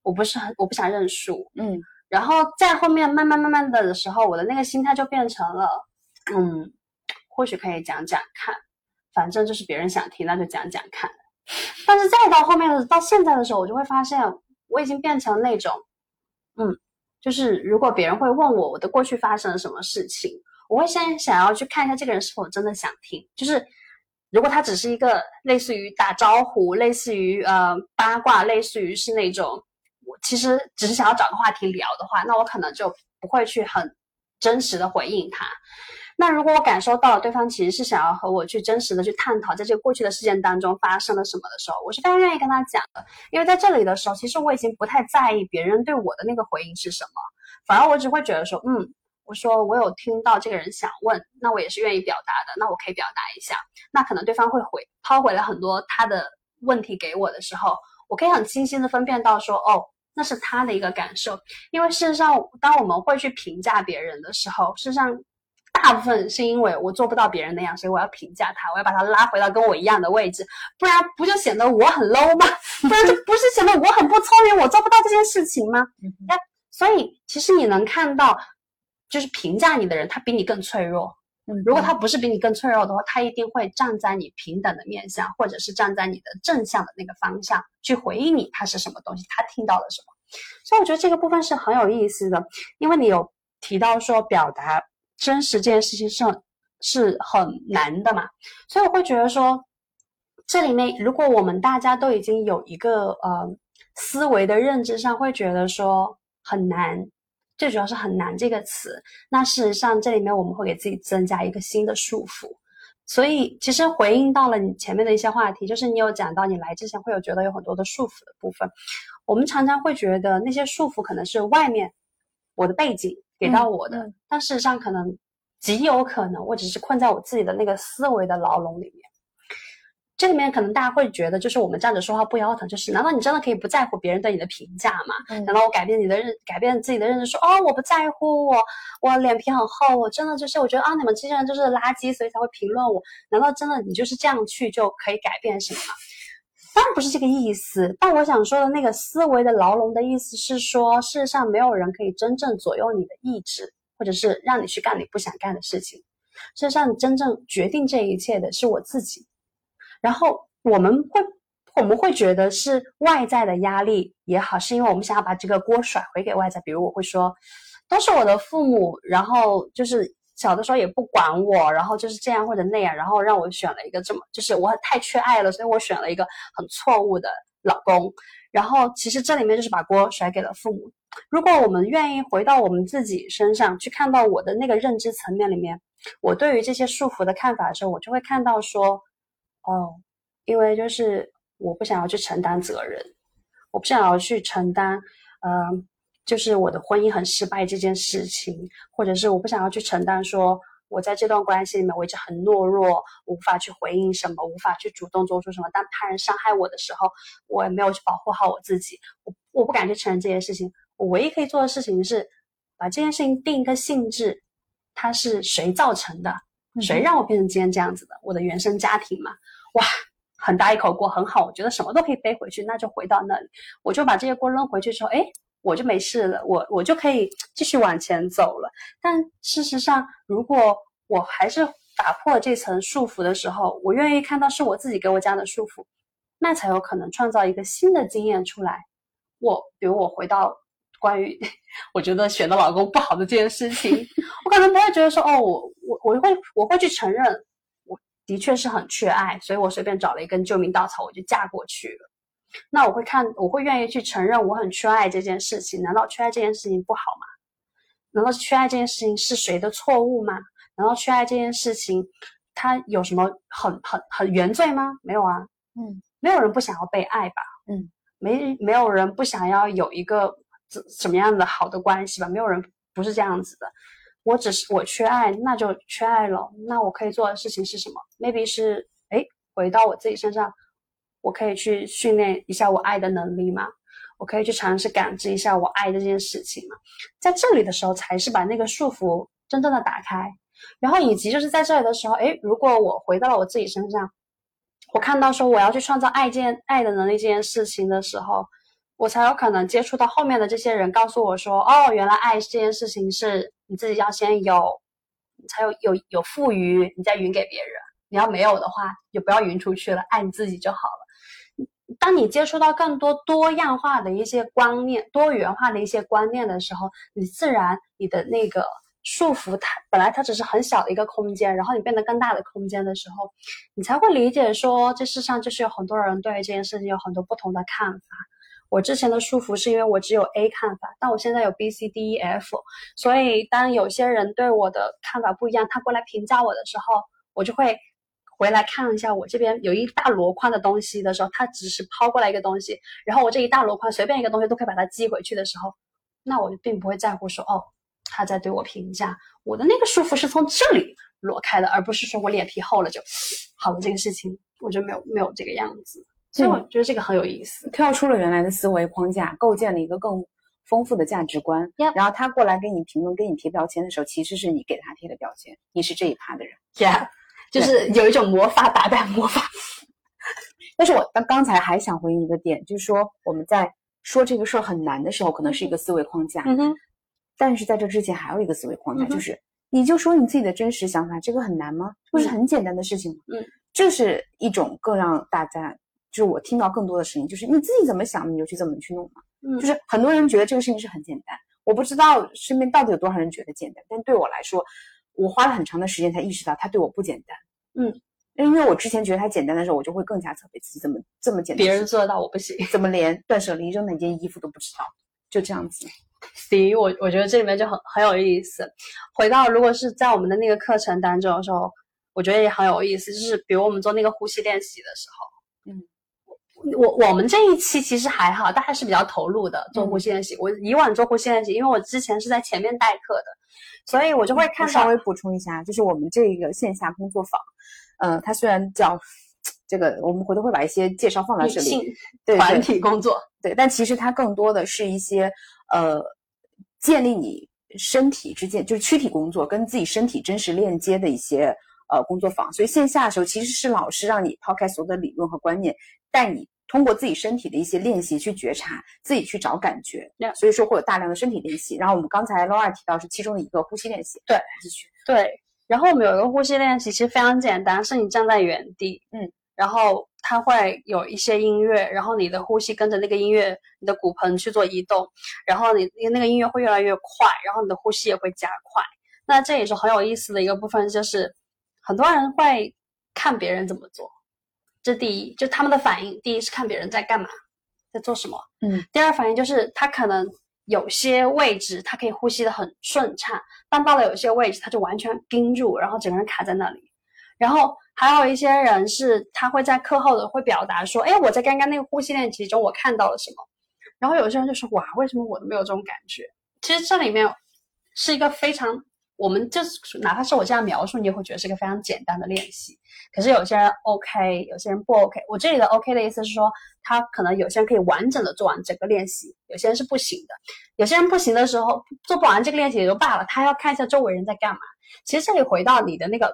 我不是很，我不想认输。嗯然后在后面慢慢慢慢的的时候，我的那个心态就变成了，嗯，或许可以讲讲看，反正就是别人想听，那就讲讲看。但是再到后面的到现在的时候，我就会发现，我已经变成那种，嗯，就是如果别人会问我我的过去发生了什么事情，我会先想要去看一下这个人是否真的想听。就是如果他只是一个类似于打招呼，类似于呃八卦，类似于是那种我其实只是想要找个话题聊的话，那我可能就不会去很真实的回应他。那如果我感受到了对方其实是想要和我去真实的去探讨，在这个过去的事件当中发生了什么的时候，我是非常愿意跟他讲的。因为在这里的时候，其实我已经不太在意别人对我的那个回应是什么，反而我只会觉得说，嗯，我说我有听到这个人想问，那我也是愿意表达的，那我可以表达一下。那可能对方会回抛回了很多他的问题给我的时候，我可以很清晰的分辨到说，哦，那是他的一个感受。因为事实上，当我们会去评价别人的时候，事实上。大部分是因为我做不到别人那样，所以我要评价他，我要把他拉回到跟我一样的位置，不然不就显得我很 low 吗？(laughs) 不然就不是显得我很不聪明，我做不到这件事情吗？嗯那所以其实你能看到，就是评价你的人，他比你更脆弱。嗯，如果他不是比你更脆弱的话，他一定会站在你平等的面向，或者是站在你的正向的那个方向去回应你，他是什么东西，他听到了什么。所以我觉得这个部分是很有意思的，因为你有提到说表达真实这件事情是很是很难的嘛，所以我会觉得说，这里面如果我们大家都已经有一个呃思维的认知上会觉得说很难，最主要是很难这个词，那事实上这里面我们会给自己增加一个新的束缚。所以其实回应到了你前面的一些话题，就是你有讲到你来之前会有觉得有很多的束缚的部分，我们常常会觉得那些束缚可能是外面我的背景给到我的，嗯嗯但事实上可能极有可能我只是困在我自己的那个思维的牢笼里面。这里面可能大家会觉得，就是我们站着说话不腰疼，就是难道你真的可以不在乎别人对你的评价吗？嗯难道我改变你的认，改变自己的认知，说哦我不在乎我，我脸皮很厚，我真的就是我觉得啊你们这些人就是垃圾，所以才会评论我。难道真的你就是这样去就可以改变什么吗？当然不是这个意思，但我想说的那个思维的牢笼的意思是说，事实上没有人可以真正左右你的意志，或者是让你去干你不想干的事情。事实上，真正决定这一切的是我自己。然后我们会我们会觉得是外在的压力也好，是因为我们想要把这个锅甩回给外在。比如我会说，都是我的父母，然后就是小的时候也不管我，然后就是这样或者那样，然后让我选了一个这么，就是我太缺爱了，所以我选了一个很错误的老公。然后其实这里面就是把锅甩给了父母。如果我们愿意回到我们自己身上去看到我的那个认知层面里面，我对于这些束缚的看法的时候，我就会看到说，哦，因为就是我不想要去承担责任，我不想要去承担，呃，就是我的婚姻很失败这件事情，或者是我不想要去承担说。我在这段关系里面，我一直很懦弱，无法去回应什么，无法去主动做出什么。当他人伤害我的时候，我也没有去保护好我自己。我我不敢去承认这件事情。我唯一可以做的事情是，把这件事情定一个性质，它是谁造成的？谁让我变成今天这样子的？我的原生家庭嘛。哇，很大一口锅，很好。我觉得什么都可以背回去，那就回到那里，我就把这些锅扔回去之后，哎。我就没事了，我我就可以继续往前走了。但事实上，如果我还是打破这层束缚的时候，我愿意看到是我自己给我加的束缚，那才有可能创造一个新的经验出来。我比如我回到关于 (laughs) 我觉得选的老公不好的这件事情，我可能不会觉得说哦，我我我会我会去承认，我的确是很缺爱，所以我随便找了一根救命稻草，我就嫁过去了。那我会看，我会愿意去承认我很缺爱这件事情。难道缺爱这件事情不好吗？难道缺爱这件事情是谁的错误吗？难道缺爱这件事情，它有什么很很很原罪吗？没有啊，嗯，没有人不想要被爱吧，嗯，没没有人不想要有一个怎什么样的好的关系吧？没有人不是这样子的。我只是我缺爱，那就缺爱了。那我可以做的事情是什么？maybe 是哎，回到我自己身上。我可以去训练一下我爱的能力吗？我可以去尝试感知一下我爱这件事情吗？在这里的时候，才是把那个束缚真正的打开。然后以及就是在这里的时候，诶，如果我回到了我自己身上，我看到说我要去创造爱件爱的能力这件事情的时候，我才有可能接触到后面的这些人，告诉我说，哦，原来爱这件事情是你自己要先有，才有有有富余，你再匀给别人。你要没有的话，就不要匀出去了，爱你自己就好了。当你接触到更多多样化的一些观念、多元化的一些观念的时候，你自然你的那个束缚，它本来它只是很小的一个空间，然后你变得更大的空间的时候，你才会理解说，这世上就是有很多人对于这件事情有很多不同的看法。我之前的束缚是因为我只有 A 看法，但我现在有 B、C、D、E、F，所以当有些人对我的看法不一样，他过来评价我的时候，我就会。回来看一下我这边有一大箩筐的东西的时候，他只是抛过来一个东西，然后我这一大箩筐随便一个东西都可以把它寄回去的时候，那我就并不会在乎说哦他在对我评价，我的那个束缚是从这里裸开的，而不是说我脸皮厚了就好了。这个事情我就没有没有这个样子，所以我觉得这个很有意思，跳出了原来的思维框架，构建了一个更丰富的价值观。然后他过来给你评论、给你贴标签的时候，其实是你给他贴的标签，你是这一趴的人。Yeah。就是有一种魔法打败魔法，(laughs) 但是我刚刚才还想回应一个点，就是说我们在说这个事儿很难的时候，可能是一个思维框架。嗯哼。但是在这之前还有一个思维框架，就是你就说你自己的真实想法，这个很难吗？不是很简单的事情吗？嗯。这是一种更让大家，就是我听到更多的声音，就是你自己怎么想，你就去怎么去弄嘛。嗯。就是很多人觉得这个事情是很简单，我不知道身边到底有多少人觉得简单，但对我来说。我花了很长的时间才意识到他对我不简单，嗯，因为我之前觉得他简单的时候，我就会更加责备自己，怎么这么简单？别人做得到，我不行，怎么连断舍离扔哪件衣服都不知道？就这样子。(laughs) 行，我我觉得这里面就很很有意思。回到如果是在我们的那个课程当中的时候，我觉得也很有意思，就是比如我们做那个呼吸练习的时候，嗯，我我们这一期其实还好，但还是比较投入的做呼吸练习。我以往做呼吸练习，因为我之前是在前面代课的。所以我就会看稍微补充一下，就是我们这个线下工作坊，呃，它虽然叫这个，我们回头会把一些介绍放到这里，对团体工作，对，但其实它更多的是一些呃，建立你身体之间，就是躯体工作跟自己身体真实链接的一些呃工作坊。所以线下的时候其实是老师让你抛开所有的理论和观念，带你。通过自己身体的一些练习去觉察，自己去找感觉，所以说会有大量的身体练习。然后我们刚才 Laura 提到是其中的一个呼吸练习，对，对。然后我们有一个呼吸练习，其实非常简单，是你站在原地，嗯，然后它会有一些音乐，然后你的呼吸跟着那个音乐，你的骨盆去做移动，然后你那个音乐会越来越快，然后你的呼吸也会加快。那这也是很有意思的一个部分，就是很多人会看别人怎么做。这第一，就他们的反应，第一是看别人在干嘛，在做什么，嗯。第二反应就是他可能有些位置他可以呼吸的很顺畅，但到了有些位置他就完全盯住，然后整个人卡在那里。然后还有一些人是他会在课后的会表达说，哎，我在刚刚那个呼吸练习中我看到了什么。然后有些人就说，哇，为什么我都没有这种感觉？其实这里面是一个非常。我们就是哪怕是我这样描述，你也会觉得是个非常简单的练习。可是有些人 OK，有些人不 OK。我这里的 OK 的意思是说，他可能有些人可以完整的做完整个练习，有些人是不行的。有些人不行的时候，做不完这个练习也就罢了，他要看一下周围人在干嘛。其实这里回到你的那个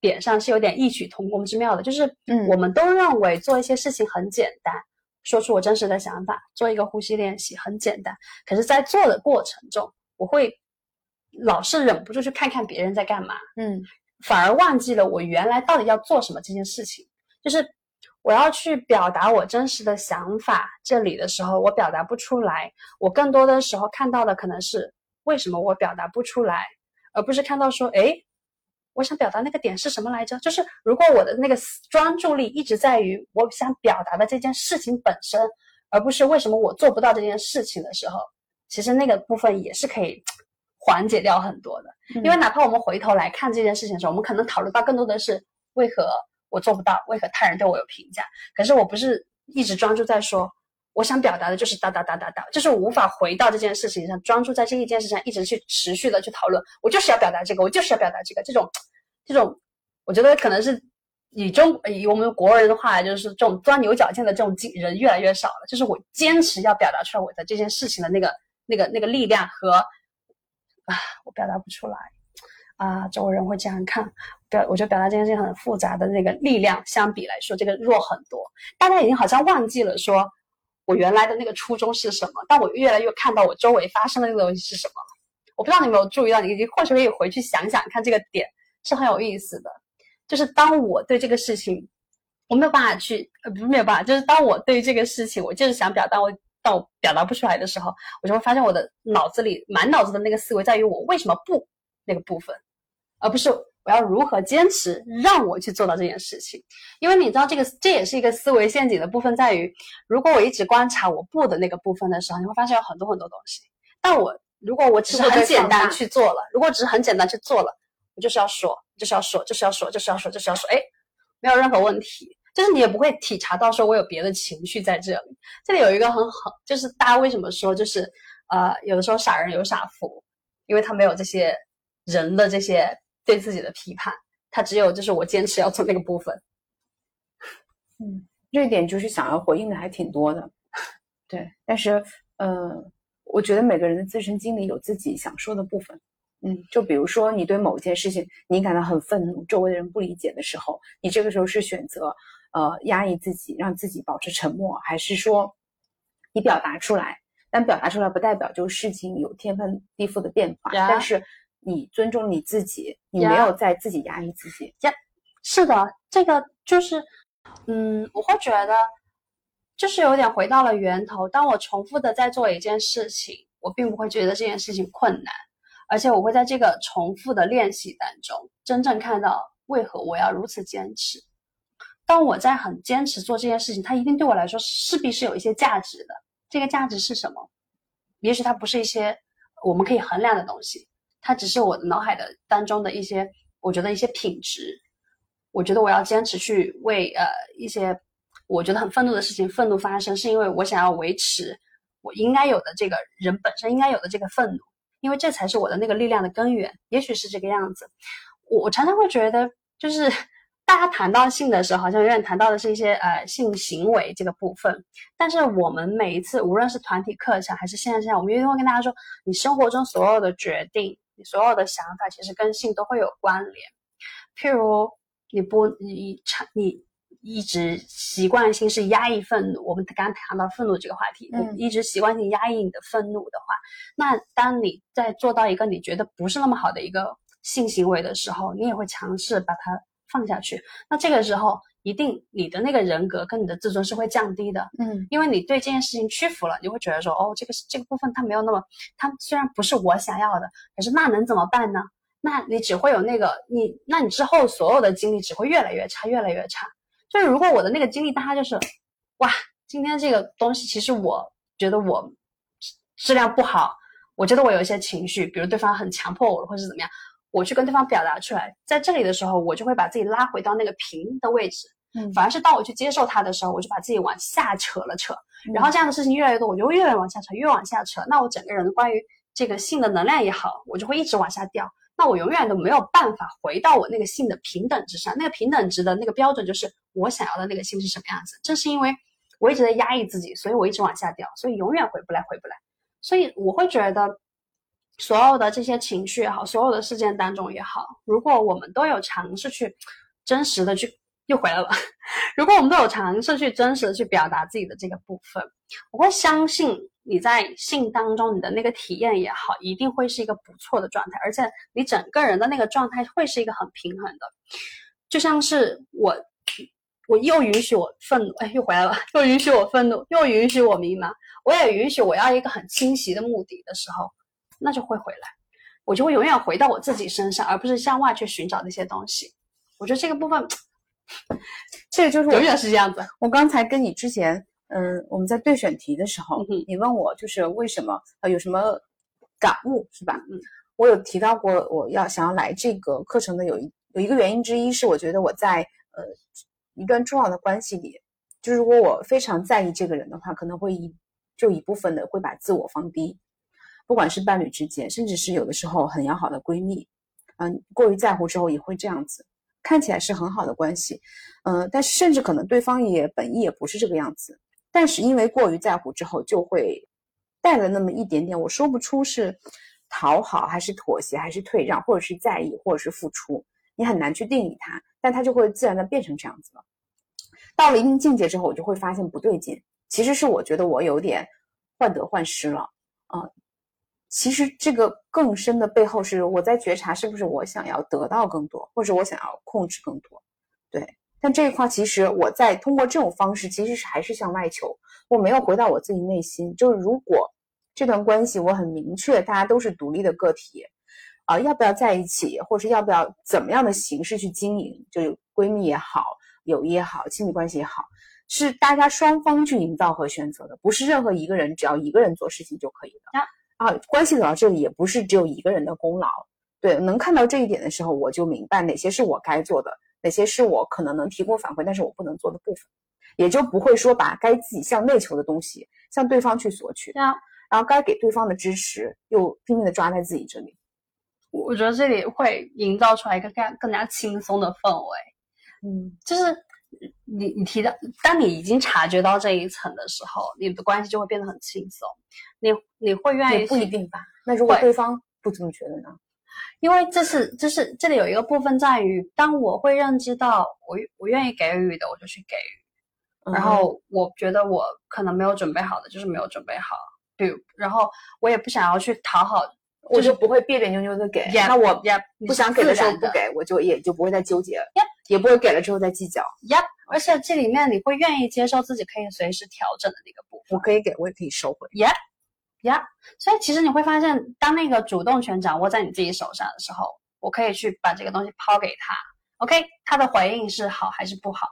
点上是有点异曲同工之妙的，就是嗯，我们都认为做一些事情很简单，说出我真实的想法，做一个呼吸练习很简单。可是，在做的过程中，我会。老是忍不住去看看别人在干嘛，嗯，反而忘记了我原来到底要做什么这件事情。就是我要去表达我真实的想法，这里的时候我表达不出来，我更多的时候看到的可能是为什么我表达不出来，而不是看到说，哎，我想表达那个点是什么来着？就是如果我的那个专注力一直在于我想表达的这件事情本身，而不是为什么我做不到这件事情的时候，其实那个部分也是可以。缓解掉很多的，因为哪怕我们回头来看这件事情的时候，我们可能讨论到更多的是为何我做不到，为何他人对我有评价。可是我不是一直专注在说，我想表达的就是哒哒哒哒哒，就是无法回到这件事情上，专注在这一件事上，一直去持续的去讨论。我就是要表达这个，我就是要表达这个，这种这种，我觉得可能是以中以我们国人的话，就是这种钻牛角尖的这种人越来越少了。就是我坚持要表达出来我的这件事情的那个那个那个力量和。啊，我表达不出来，啊，周围人会这样看，表，我觉得表达这件事情很复杂的那个力量，相比来说，这个弱很多。大家已经好像忘记了说，我原来的那个初衷是什么，但我越来越看到我周围发生的那个东西是什么。我不知道你有没有注意到，你或许可以回去想想看，这个点是很有意思的。就是当我对这个事情，我没有办法去，呃，不是没有办法，就是当我对这个事情，我就是想表达我。但我表达不出来的时候，我就会发现我的脑子里满脑子的那个思维在于我为什么不那个部分，而不是我要如何坚持让我去做到这件事情。因为你知道，这个这也是一个思维陷阱的部分，在于如果我一直观察我不的那个部分的时候，你会发现有很多很多东西。但我如果我只是很简单去做了，如果只是很简单去做了，我就是要说，就是要说，就是要说，就是要说，就是要说，哎，没有任何问题。就是你也不会体察到说我有别的情绪在这里。这里有一个很好，就是大家为什么说就是呃有的时候傻人有傻福，因为他没有这些人的这些对自己的批判，他只有就是我坚持要做那个部分。嗯，这一点就是想要回应的还挺多的。对，但是呃，我觉得每个人的自身经历有自己想说的部分。嗯，就比如说你对某件事情你感到很愤怒，周围的人不理解的时候，你这个时候是选择。呃，压抑自己，让自己保持沉默，还是说你表达出来？但表达出来不代表就事情有天翻地覆的变化。但是你尊重你自己，你没有在自己压抑自己。呀，是的，这个就是，嗯，我会觉得就是有点回到了源头。当我重复的在做一件事情，我并不会觉得这件事情困难，而且我会在这个重复的练习当中，真正看到为何我要如此坚持。当我在很坚持做这件事情，它一定对我来说势必是有一些价值的。这个价值是什么？也许它不是一些我们可以衡量的东西，它只是我的脑海的当中的一些，我觉得一些品质。我觉得我要坚持去为呃一些我觉得很愤怒的事情愤怒发生，是因为我想要维持我应该有的这个人本身应该有的这个愤怒，因为这才是我的那个力量的根源。也许是这个样子。我我常常会觉得就是。大家谈到性的时候，好像永远谈到的是一些呃性行为这个部分。但是我们每一次，无论是团体课程还是线下，我们一定会跟大家说，你生活中所有的决定，你所有的想法，其实跟性都会有关联。譬如你不你长你一直习惯性是压抑愤怒，我们刚刚谈到愤怒这个话题，你一直习惯性压抑你的愤怒的话，那当你在做到一个你觉得不是那么好的一个性行为的时候，你也会尝试把它。放下去，那这个时候一定你的那个人格跟你的自尊是会降低的，嗯，因为你对这件事情屈服了，你会觉得说，哦，这个这个部分它没有那么，它虽然不是我想要的，可是那能怎么办呢？那你只会有那个你，那你之后所有的经历只会越来越差，越来越差。就是如果我的那个经历，大家就是，哇，今天这个东西其实我觉得我质量不好，我觉得我有一些情绪，比如对方很强迫我，或是怎么样，我去跟对方表达出来，在这里的时候，我就会把自己拉回到那个平的位置。嗯反而是当我去接受它的时候，我就把自己往下扯了扯，然后这样的事情越来越多，我就会越往下扯，越往下扯，那我整个人关于这个性的能量也好，我就会一直往下掉。那我永远都没有办法回到我那个性的平等之上，那个平等值的那个标准就是我想要的那个性是什么样子。正是因为我一直在压抑自己，所以我一直往下掉，所以永远回不来，回不来。所以我会觉得，所有的这些情绪也好，所有的事件当中也好，如果我们都有尝试去真实的去又回来了，(laughs) 如果我们都有尝试去真实的去表达自己的这个部分，我会相信你在性当中你的那个体验也好，一定会是一个不错的状态，而且你整个人的那个状态会是一个很平衡的，就像是我。我又允许我愤怒，哎，又回来了，又允许我愤怒，又允许我迷茫，我也允许我要一个很清晰的目的的时候，那就会回来，我就会永远回到我自己身上，而不是向外去寻找那些东西。我觉得这个部分，(tsk) 这个就是我永远是这样子。我刚才跟你之前，嗯，我们在对选题的时候，嗯你问我就是为什么呃有什么感悟是吧？嗯，我有提到过我要想要来这个课程的有一有一个原因之一是我觉得我在呃一段重要的关系里，就是如果我非常在意这个人的话，可能会一就一部分的会把自我放低，不管是伴侣之间，甚至是有的时候很要好的闺蜜，嗯，过于在乎之后也会这样子。看起来是很好的关系，嗯、但是甚至可能对方也本意也不是这个样子，但是因为过于在乎之后，就会带了那么一点点，我说不出是讨好还是妥协还是退让，或者是在意或者是付出，你很难去定义它，但它就会自然的变成这样子了。到了一定境界之后，我就会发现不对劲，其实是我觉得我有点患得患失了，啊、其实这个更深的背后是我在觉察，是不是我想要得到更多，或者我想要控制更多，对。但这一块其实我在通过这种方式，其实是还是向外求，我没有回到我自己内心。就是如果这段关系我很明确，大家都是独立的个体，啊、要不要在一起，或是要不要怎么样的形式去经营，就闺蜜也好，友谊也好，亲密关系也好，是大家双方去营造和选择的，不是任何一个人只要一个人做事情就可以的。啊，关系走到这里也不是只有一个人的功劳。对，能看到这一点的时候，我就明白哪些是我该做的，哪些是我可能能提供反馈，但是我不能做的部分，也就不会说把该自己向内求的东西向对方去索取，对啊，然后该给对方的支持又拼命的抓在自己这里。我我觉得这里会营造出来一个更更加轻松的氛围。嗯，就是你你提到，当你已经察觉到这一层的时候，你的关系就会变得很轻松。你你会愿意也不一定吧？那如果对方不这么觉得呢？因为这是这是这里有一个部分在于，当我会认知到我我愿意给予的，我就去给予。然嗯后我觉得我可能没有准备好的，就是没有准备好。比如，然后我也不想要去讨好，我就不会别别扭扭的给。Yeah，那我不想给的时候不给，我就也就不会再纠结，也不会给了之后再计较。呀，而且这里面你会愿意接受自己可以随时调整的那个部分。我可以给，我也可以收回。呀呀，所以其实你会发现，当那个主动权掌握在你自己手上的时候，我可以去把这个东西抛给他。OK，他的回应是好还是不好？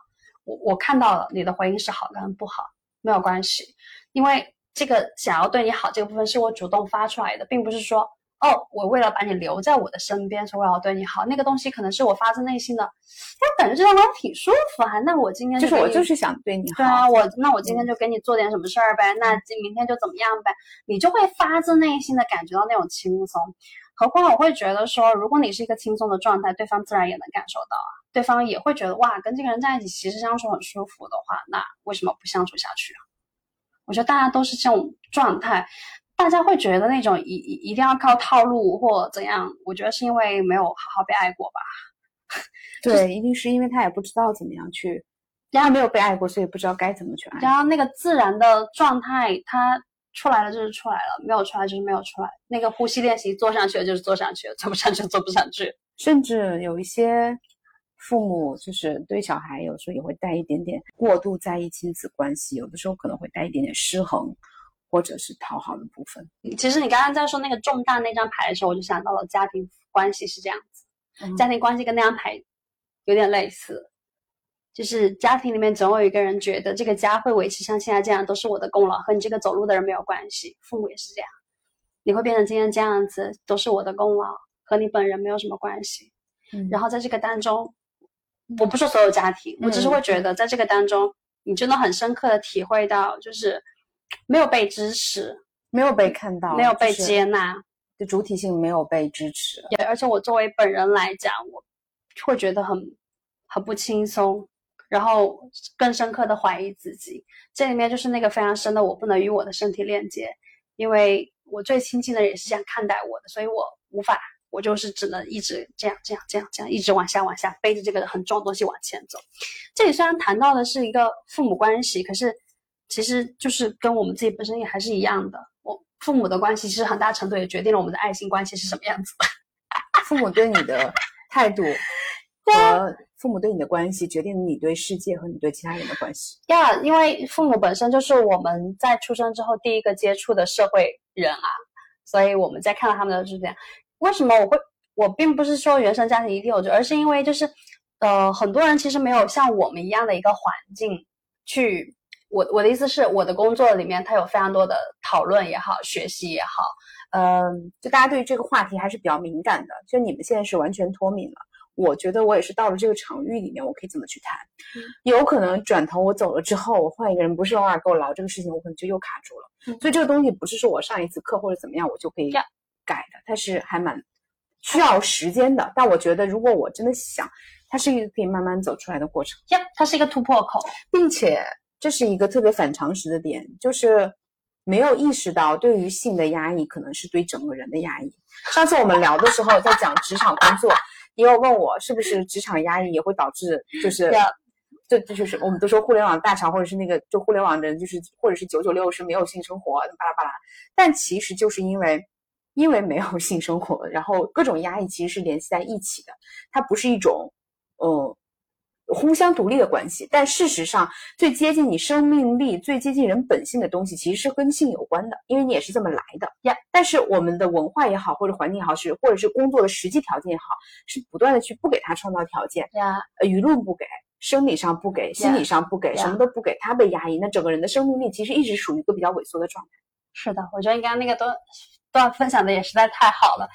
我我看到了你的回应是好跟不好，没有关系，因为这个想要对你好这个部分是我主动发出来的，并不是说哦，我为了把你留在我的身边，所以我要对你好。那个东西可能是我发自内心的，那感觉这段关系挺舒服啊。那我今天就是我就是想对你好。对啊，我那我今天就给你做点什么事儿呗，那今明天就怎么样呗，你就会发自内心的感觉到那种轻松。何况我会觉得说，如果你是一个轻松的状态，对方自然也能感受到啊，对方也会觉得哇，跟这个人在一起其实相处很舒服的话，那为什么不相处下去啊？我觉得大家都是这种状态，大家会觉得那种一一一定要靠套路或怎样，我觉得是因为没有好好被爱过吧。(laughs) 对，一定是因为他也不知道怎么样去，他没有被爱过，所以不知道该怎么去爱。然后那个自然的状态，它出来了就是出来了，没有出来就是没有出来。那个呼吸练习做上去了就是做上去了，做不上去就做不上去。(laughs) 甚至有一些父母就是对小孩有时候也会带一点点过度在意亲子关系，有的时候可能会带一点点失衡，或者是讨好的部分。其实你刚刚在说那个重大那张牌的时候，我就想到了家庭关系是这样子，嗯家庭关系跟那张牌有点类似。就是家庭里面总有一个人觉得这个家会维持像现在这样都是我的功劳，和你这个走路的人没有关系。父母也是这样，你会变成今天这样子都是我的功劳，和你本人没有什么关系。嗯然后在这个当中，我不说所有家庭，我只是嗯会觉得在这个当中，你真的很深刻的体会到，就是没有被支持，没有被看到，没有被接纳。就主体性没有被支持。对而且我作为本人来讲，我会觉得很很不轻松，然后更深刻的怀疑自己。这里面就是那个非常深的，我不能与我的身体链接，因为我最亲近的人也是这样看待我的，所以我无法，我就是只能一直这样这样这样这样一直往下往下背着这个很重的东西往前走。这里虽然谈到的是一个父母关系，可是其实就是跟我们自己本身也还是一样的。我父母的关系其实很大程度也决定了我们的爱情关系是什么样子的。(laughs) 父母对你的态度 (laughs) 和父母对你的关系，决定了你对世界和你对其他人的关系。呀因为父母本身就是我们在出生之后第一个接触的社会人啊，所以我们在看到他们的就是这样。为什么我会？我并不是说原生家庭一定有罪，而是因为就是，呃，很多人其实没有像我们一样的一个环境去。我我的意思是，我的工作里面它有非常多的讨论也好，学习也好，嗯，就大家对于这个话题还是比较敏感的。就你们现在是完全脱敏了，我觉得我也是到了这个场域里面，我可以怎么去谈。嗯有可能转头我走了之后，我换一个人，不是偶尔跟我聊这个事情，我可能就又卡住了。嗯所以这个东西不是说我上一次课或者怎么样我就可以改的，它是还蛮需要时间的。但我觉得如果我真的想，它是一个可以慢慢走出来的过程。呀，它是一个突破口。并且这是一个特别反常识的点，就是没有意识到对于性的压抑可能是对整个人的压抑。上次我们聊的时候，在讲职场工作，也有问我是不是职场压抑也会导致就是。这这就是我们都说互联网大厂或者是那个就互联网的人就是或者是九九六是没有性生活巴拉巴拉，但其实就是因为因为没有性生活，然后各种压抑其实是联系在一起的，它不是一种呃互相独立的关系，但事实上，最接近你生命力、最接近人本性的东西，其实是跟性有关的，因为你也是这么来的呀。但是我们的文化也好，或者环境也好，是或者是工作的实际条件也好，是不断的去不给他创造条件，呀，呃，舆论不给，生理上不给，心理上不给.什么都不给，他被压抑，那整个人的生命力其实一直属于一个比较萎缩的状态。是的，我觉得你刚刚那个段段分享的也实在太好了，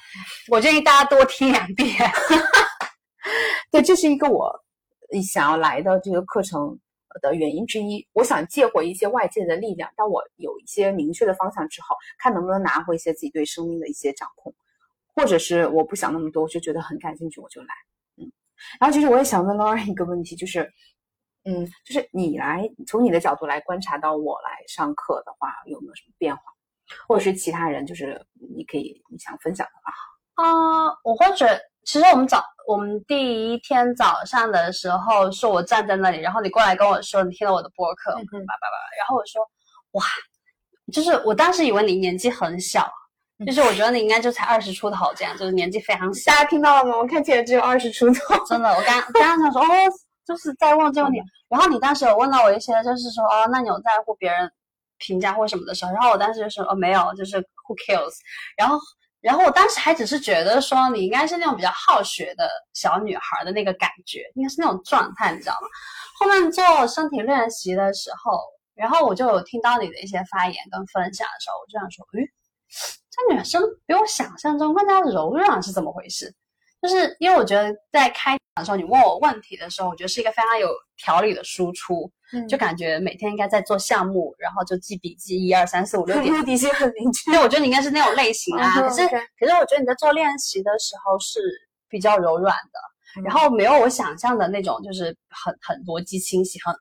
我建议大家多听两遍。(laughs) 对，这是一个我想要来的这个课程的原因之一。我想借回一些外界的力量，当我有一些明确的方向之后，看能不能拿回一些自己对生命的一些掌控，或者是我不想那么多，我就觉得很感兴趣，我就来。嗯，然后其实我也想问 Laura 一个问题，就是，嗯，就是你来从你的角度来观察到我来上课的话，有没有什么变化，或者是其他人，就是你可以你想分享的话。啊、我会觉，其实我们早，我们第一天早上的时候，是我站在那里，然后你过来跟我说，你听了我的播客，叭叭叭，然后我说，哇，就是我当时以为你年纪很小，就是我觉得你应该就才二十出头这样，就是年纪非常小大，家听到了吗？我看起来只有二十出头。真的，我刚刚刚想说，哦，就是在问这个问题，然后你当时有问到我一些，就是说，哦，那你有在乎别人评价或什么的时候，然后我当时就说，哦，没有，就是 who cares，然后。然后我当时还只是觉得说你应该是那种比较好学的小女孩的那个感觉，应该是那种状态，你知道吗？后面做身体练习的时候，然后我就有听到你的一些发言跟分享的时候，我就想说，诶，这女生比我想象中更加柔软是怎么回事？就是因为我觉得在开场的时候，你问我问题的时候，我觉得是一个非常有条理的输出，嗯就感觉每天应该在做项目，然后就记笔记，一二三四五六 (laughs) 点。目的性很明确。对，我觉得你应该是那种类型啊。嗯可是可是我觉得你在做练习的时候是比较柔软的，嗯然后没有我想象的那种，就是很很逻辑清晰，很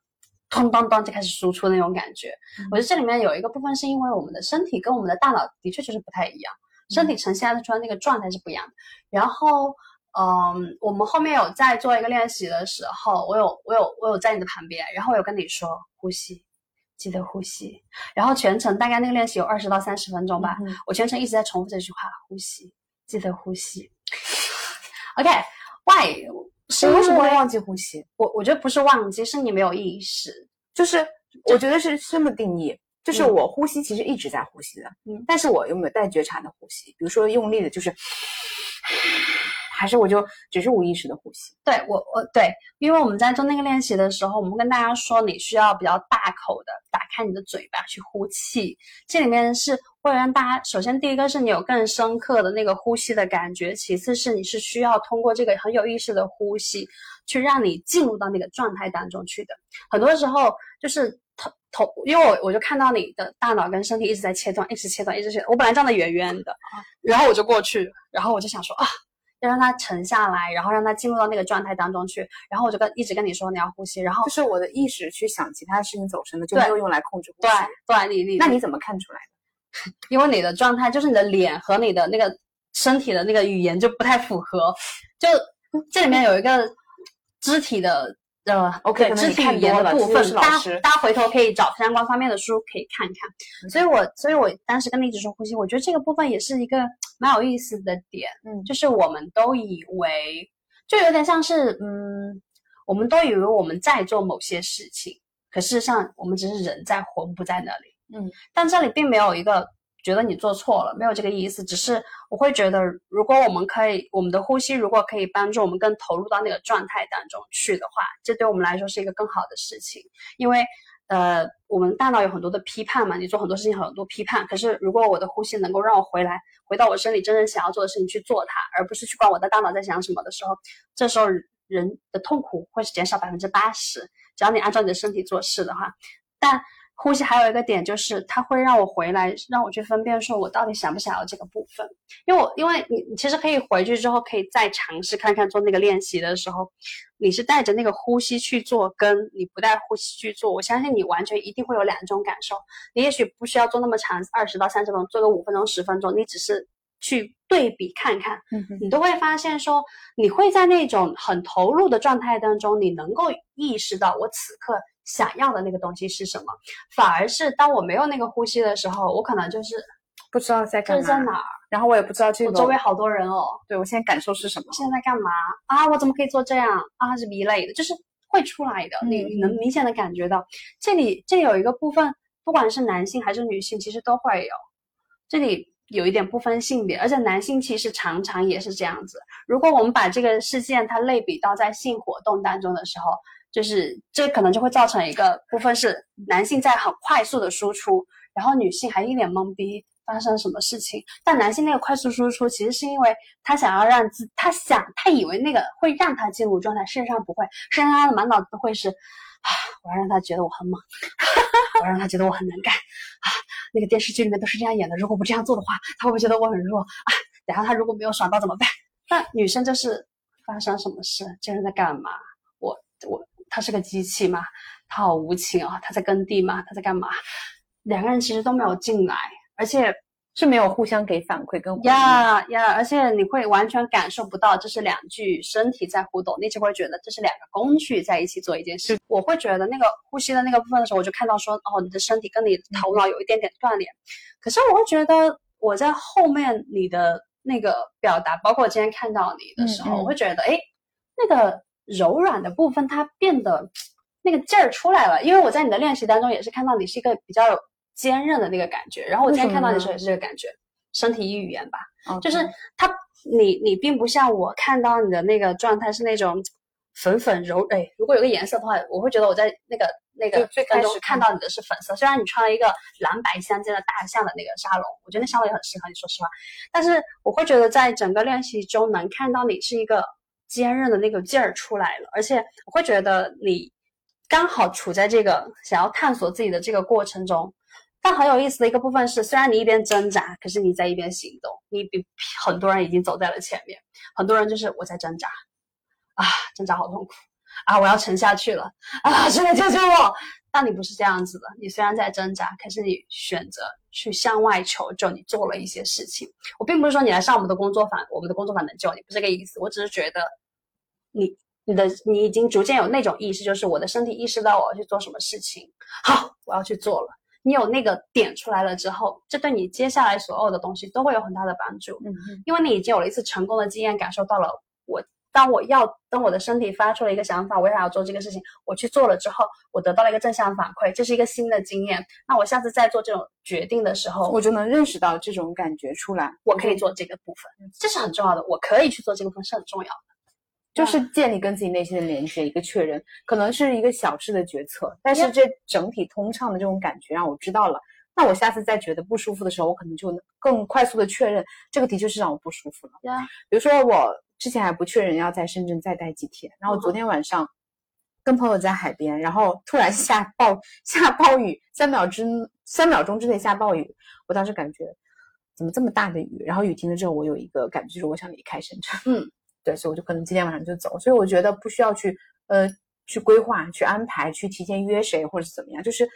咚咚咚就开始输出那种感觉。嗯我觉得这里面有一个部分是因为我们的身体跟我们的大脑的确就是不太一样，身体呈现出来那个状态是不一样的。然后，嗯，我们后面有在做一个练习的时候，我有我有我有在你的旁边，然后我有跟你说呼吸。记得呼吸，然后全程大概那个练习有二十到三十分钟吧，嗯我全程一直在重复这句话：呼吸，记得呼吸。OK，Why？、是我为什么会忘记呼吸？我我觉得不是忘记，是你没有意识。就是我觉得是这么定义，就是嗯我呼吸其实一直在呼吸的，嗯但是我有没有带觉察的呼吸？比如说用力的，就是还是我就只是无意识的呼吸？对我，我对，因为我们在做那个练习的时候，我们跟大家说，你需要比较大口的打开你的嘴巴去呼气，这里面是会让大家，首先第一个是你有更深刻的那个呼吸的感觉，其次是你是需要通过这个很有意识的呼吸，去让你进入到那个状态当中去的。很多时候就是头头，因为我我就看到你的大脑跟身体一直在切断，一直切断，一直切断。我本来站得远远的，然后我就过去，然后我就想说啊。要让它沉下来，然后让它进入到那个状态当中去。然后我就跟一直跟你说你要呼吸，然后就是我的意识去想其他事情走神的，就没有用来控制呼吸。对，对，你你那你怎么看出来的？(laughs) 因为你的状态就是你的脸和你的那个身体的那个语言就不太符合。就这里面有一个肢体的。呃，OK，肢体语言的部分，大家大家回头可以找相关方面的书可以看看。所以我所以我当时跟你一直说呼吸，我觉得这个部分也是一个蛮有意思的点。嗯，就是我们都以为，就有点像是，嗯，我们都以为我们在做某些事情，可事实上我们只是人在魂不在那里。嗯，但这里并没有一个。觉得你做错了，没有这个意思，只是我会觉得，如果我们可以，我们的呼吸如果可以帮助我们更投入到那个状态当中去的话，这对我们来说是一个更好的事情。因为，呃，我们大脑有很多的批判嘛，你做很多事情很多批判。可是，如果我的呼吸能够让我回来，回到我身体真正想要做的事情去做它，而不是去管我的大脑在想什么的时候，这时候人的痛苦会减少百分之八十。只要你按照你的身体做事的话，但。呼吸还有一个点就是，它会让我回来，让我去分辨，说我到底想不想要这个部分。因为我，因为你，你其实可以回去之后，可以再尝试看看做那个练习的时候，你是带着那个呼吸去做，跟你不带呼吸去做，我相信你完全一定会有两种感受。你也许不需要做那么长，二十到三十分钟，做个五分钟、十分钟，你只是去对比看看，你都会发现说，你会在那种很投入的状态当中，你能够意识到我此刻。想要的那个东西是什么？反而是当我没有那个呼吸的时候，我可能就是不知道在干嘛，在哪儿，然后我也不知道这个周围好多人哦。对我现在感受是什么？现在在干嘛啊？我怎么可以做这样啊？是一类的，就是会出来的。你你能明显的感觉到，这里这里有一个部分，不管是男性还是女性，其实都会有。这里有一点不分性别，而且男性其实常常也是这样子。如果我们把这个事件它类比到在性活动当中的时候。就是这可能就会造成一个部分是男性在很快速的输出，然后女性还一脸懵逼，发生什么事情？但男性那个快速输出，其实是因为他想要让自他想他以为那个会让他进入状态，事实上不会，事实上他的满脑子都会是啊，我要让他觉得我很猛，(laughs) 我要让他觉得我很能干啊，那个电视剧里面都是这样演的，如果不这样做的话，他会不会觉得我很弱啊？然后他如果没有爽到怎么办？(laughs) 那女生就是发生什么事，这人在干嘛？我我。他是个机器吗？他好无情啊！他在耕地吗？他在干嘛？两个人其实都没有进来，而且是没有互相给反馈跟呀呀，而且你会完全感受不到这是两具身体在互动，你只会觉得这是两个工具在一起做一件事。我会觉得那个呼吸的那个部分的时候，我就看到说哦，你的身体跟你头脑有一点点断联。可是我会觉得我在后面你的那个表达，包括我今天看到你的时候，我会觉得哎，那个。柔软的部分，它变得那个劲儿出来了。因为我在你的练习当中也是看到你是一个比较坚韧的那个感觉。然后我今天看到你的时候也是这个感觉，身体语言吧，就是它，你你并不像我看到你的那个状态是那种粉粉柔。哎，如果有个颜色的话，我会觉得我在那个那个最开始看到你的是粉色。虽然你穿了一个蓝白相间的大象的那个沙龙，我觉得那沙龙也很适合你，说实话。但是我会觉得在整个练习中能看到你是一个。坚韧的那个劲儿出来了，而且我会觉得你刚好处在这个想要探索自己的这个过程中。但很有意思的一个部分是，虽然你一边挣扎，可是你在一边行动。你比很多人已经走在了前面。很多人就是我在挣扎，啊，挣扎好痛苦啊，我要沉下去了啊，谁来救救我？但你不是这样子的，你虽然在挣扎，可是你选择去向外求救，你做了一些事情。我并不是说你来上我们的工作坊，我们的工作坊能救你，不是这个意思。我只是觉得，你你的你已经逐渐有那种意识，就是我的身体意识到我要去做什么事情，好，我要去做了。你有那个点出来了之后，这对你接下来所有的东西都会有很大的帮助。嗯，因为你已经有了一次成功的经验，感受到了我当我要当我的身体发出了一个想法，我想要做这个事情，我去做了之后，我得到了一个正向反馈，这是一个新的经验。那我下次再做这种决定的时候，我就能认识到这种感觉出来，我可以做这个部分，这是很重要的。我可以去做这个部分是很重要的，就是建立跟自己内心的连接，一个确认，可能是一个小事的决策，但是这整体通畅的这种感觉让我知道了。那我下次再觉得不舒服的时候，我可能就能更快速的确认这个的确是让我不舒服了。对啊，比如说我之前还不确认要在深圳再待几天，然后昨天晚上跟朋友在海边，然后突然下暴下暴雨，三秒之三秒钟之内下暴雨，我当时感觉怎么这么大的雨？然后雨停了之后，我有一个感觉就是我想离开深圳。嗯，对，所以我就可能今天晚上就走。所以我觉得不需要去呃去规划、去安排、去提前约谁或者是怎么样，就是。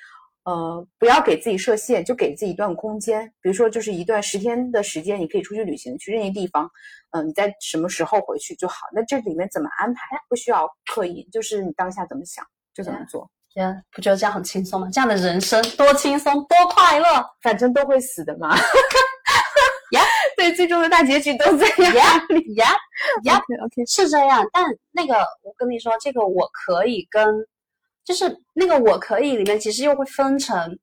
呃，不要给自己设限，就给自己一段空间。比如说，就是一段十天的时间，你可以出去旅行，去任意地方。嗯，你在什么时候回去就好。那这里面怎么安排？不需要刻意，就是你当下怎么想就怎么做。天，不觉得这样很轻松吗？这样的人生多轻松，多快乐，反正都会死的嘛。(laughs) 呀，(laughs) 对，最终的大结局都这样呀呀呀。(laughs) OK，是这样。但那个，我跟你说，这个我可以跟。就是那个我可以里面其实又会分成，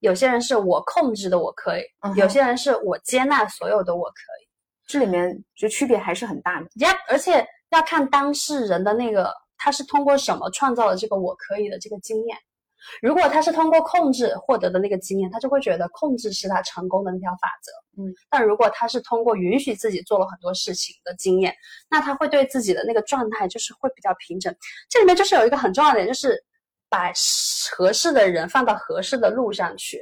有些人是我控制的我可以，有些人是我接纳所有的我可以，这里面就区别还是很大的。呀，而且要看当事人的那个他是通过什么创造了这个我可以的这个经验。如果他是通过控制获得的那个经验，他就会觉得控制是他成功的那条法则。嗯，但如果他是通过允许自己做了很多事情的经验，那他会对自己的那个状态就是会比较平整。这里面就是有一个很重要的点，就是。把合适的人放到合适的路上去，